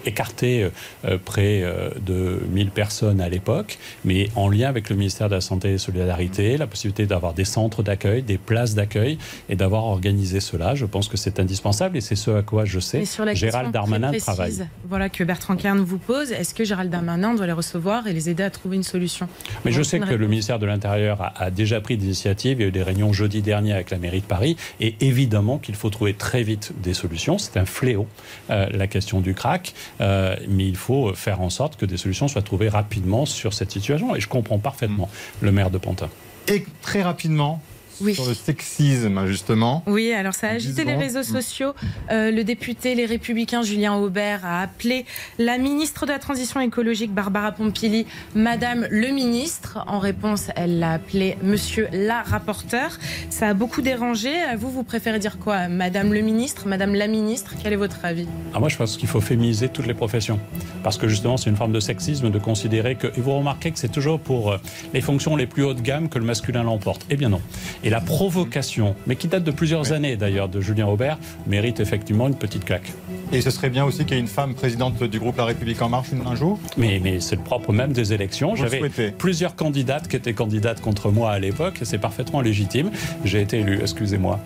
écarté euh, près euh, de 1000 personnes à l'époque, mais en lien avec le ministère de la Santé et des Solidarités, la possibilité d'avoir des centres d'accueil, des places d'accueil et d'avoir organisé cela. Je pense que c'est indispensable et c'est ce à quoi je sais Gérald Darmanin travaille. Voilà que Bertrand Kern vous pose. Est-ce que Gérald Darmanin doit les recevoir et les aider à trouver une solution? Mais je sais que le ministère de l'Intérieur a a, déjà pris des initiatives. Il y a eu des réunions jeudi dernier avec la mairie de Paris. Et évidemment qu'il faut trouver très vite des solutions. C'est un fléau, euh, la question du crack. Euh, mais il faut faire en sorte que des solutions soient trouvées rapidement sur cette situation. Et je comprends parfaitement le maire de Pantin. Et très rapidement, oui. sur le sexisme, justement. Oui, alors ça a agité les réseaux sociaux. Euh, le député Les Républicains Julien Aubert a appelé la ministre de la Transition écologique Barbara Pompili Madame le ministre. En réponse, elle l'a appelé Monsieur la rapporteur. Ça a beaucoup dérangé. Vous, vous préférez dire quoi Madame le ministre Madame la ministre? Quel est votre avis? Ah, Moi, je pense qu'il faut féminiser toutes les professions. Parce que justement, c'est une forme de sexisme de considérer que. Et vous remarquez que c'est toujours pour euh, les fonctions les plus haut de gamme que le masculin l'emporte. Eh bien non. Et la provocation, mais qui date de plusieurs années d'ailleurs, de Julien Aubert, mérite effectivement une petite claque. Et ce serait bien aussi qu'il y ait une femme présidente du groupe La République En Marche un jour? Mais, mais c'est le propre même des élections. J'avais plusieurs candidates qui étaient candidates contre moi à l'époque, et c'est parfaitement légitime. J'ai été élu, excusez-moi.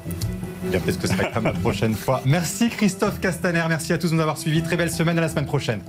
Bien, peut-être que ce sera la prochaine fois. Merci Christophe Castaner, merci à tous de nous avoir suivis. Très belle semaine, à la semaine prochaine.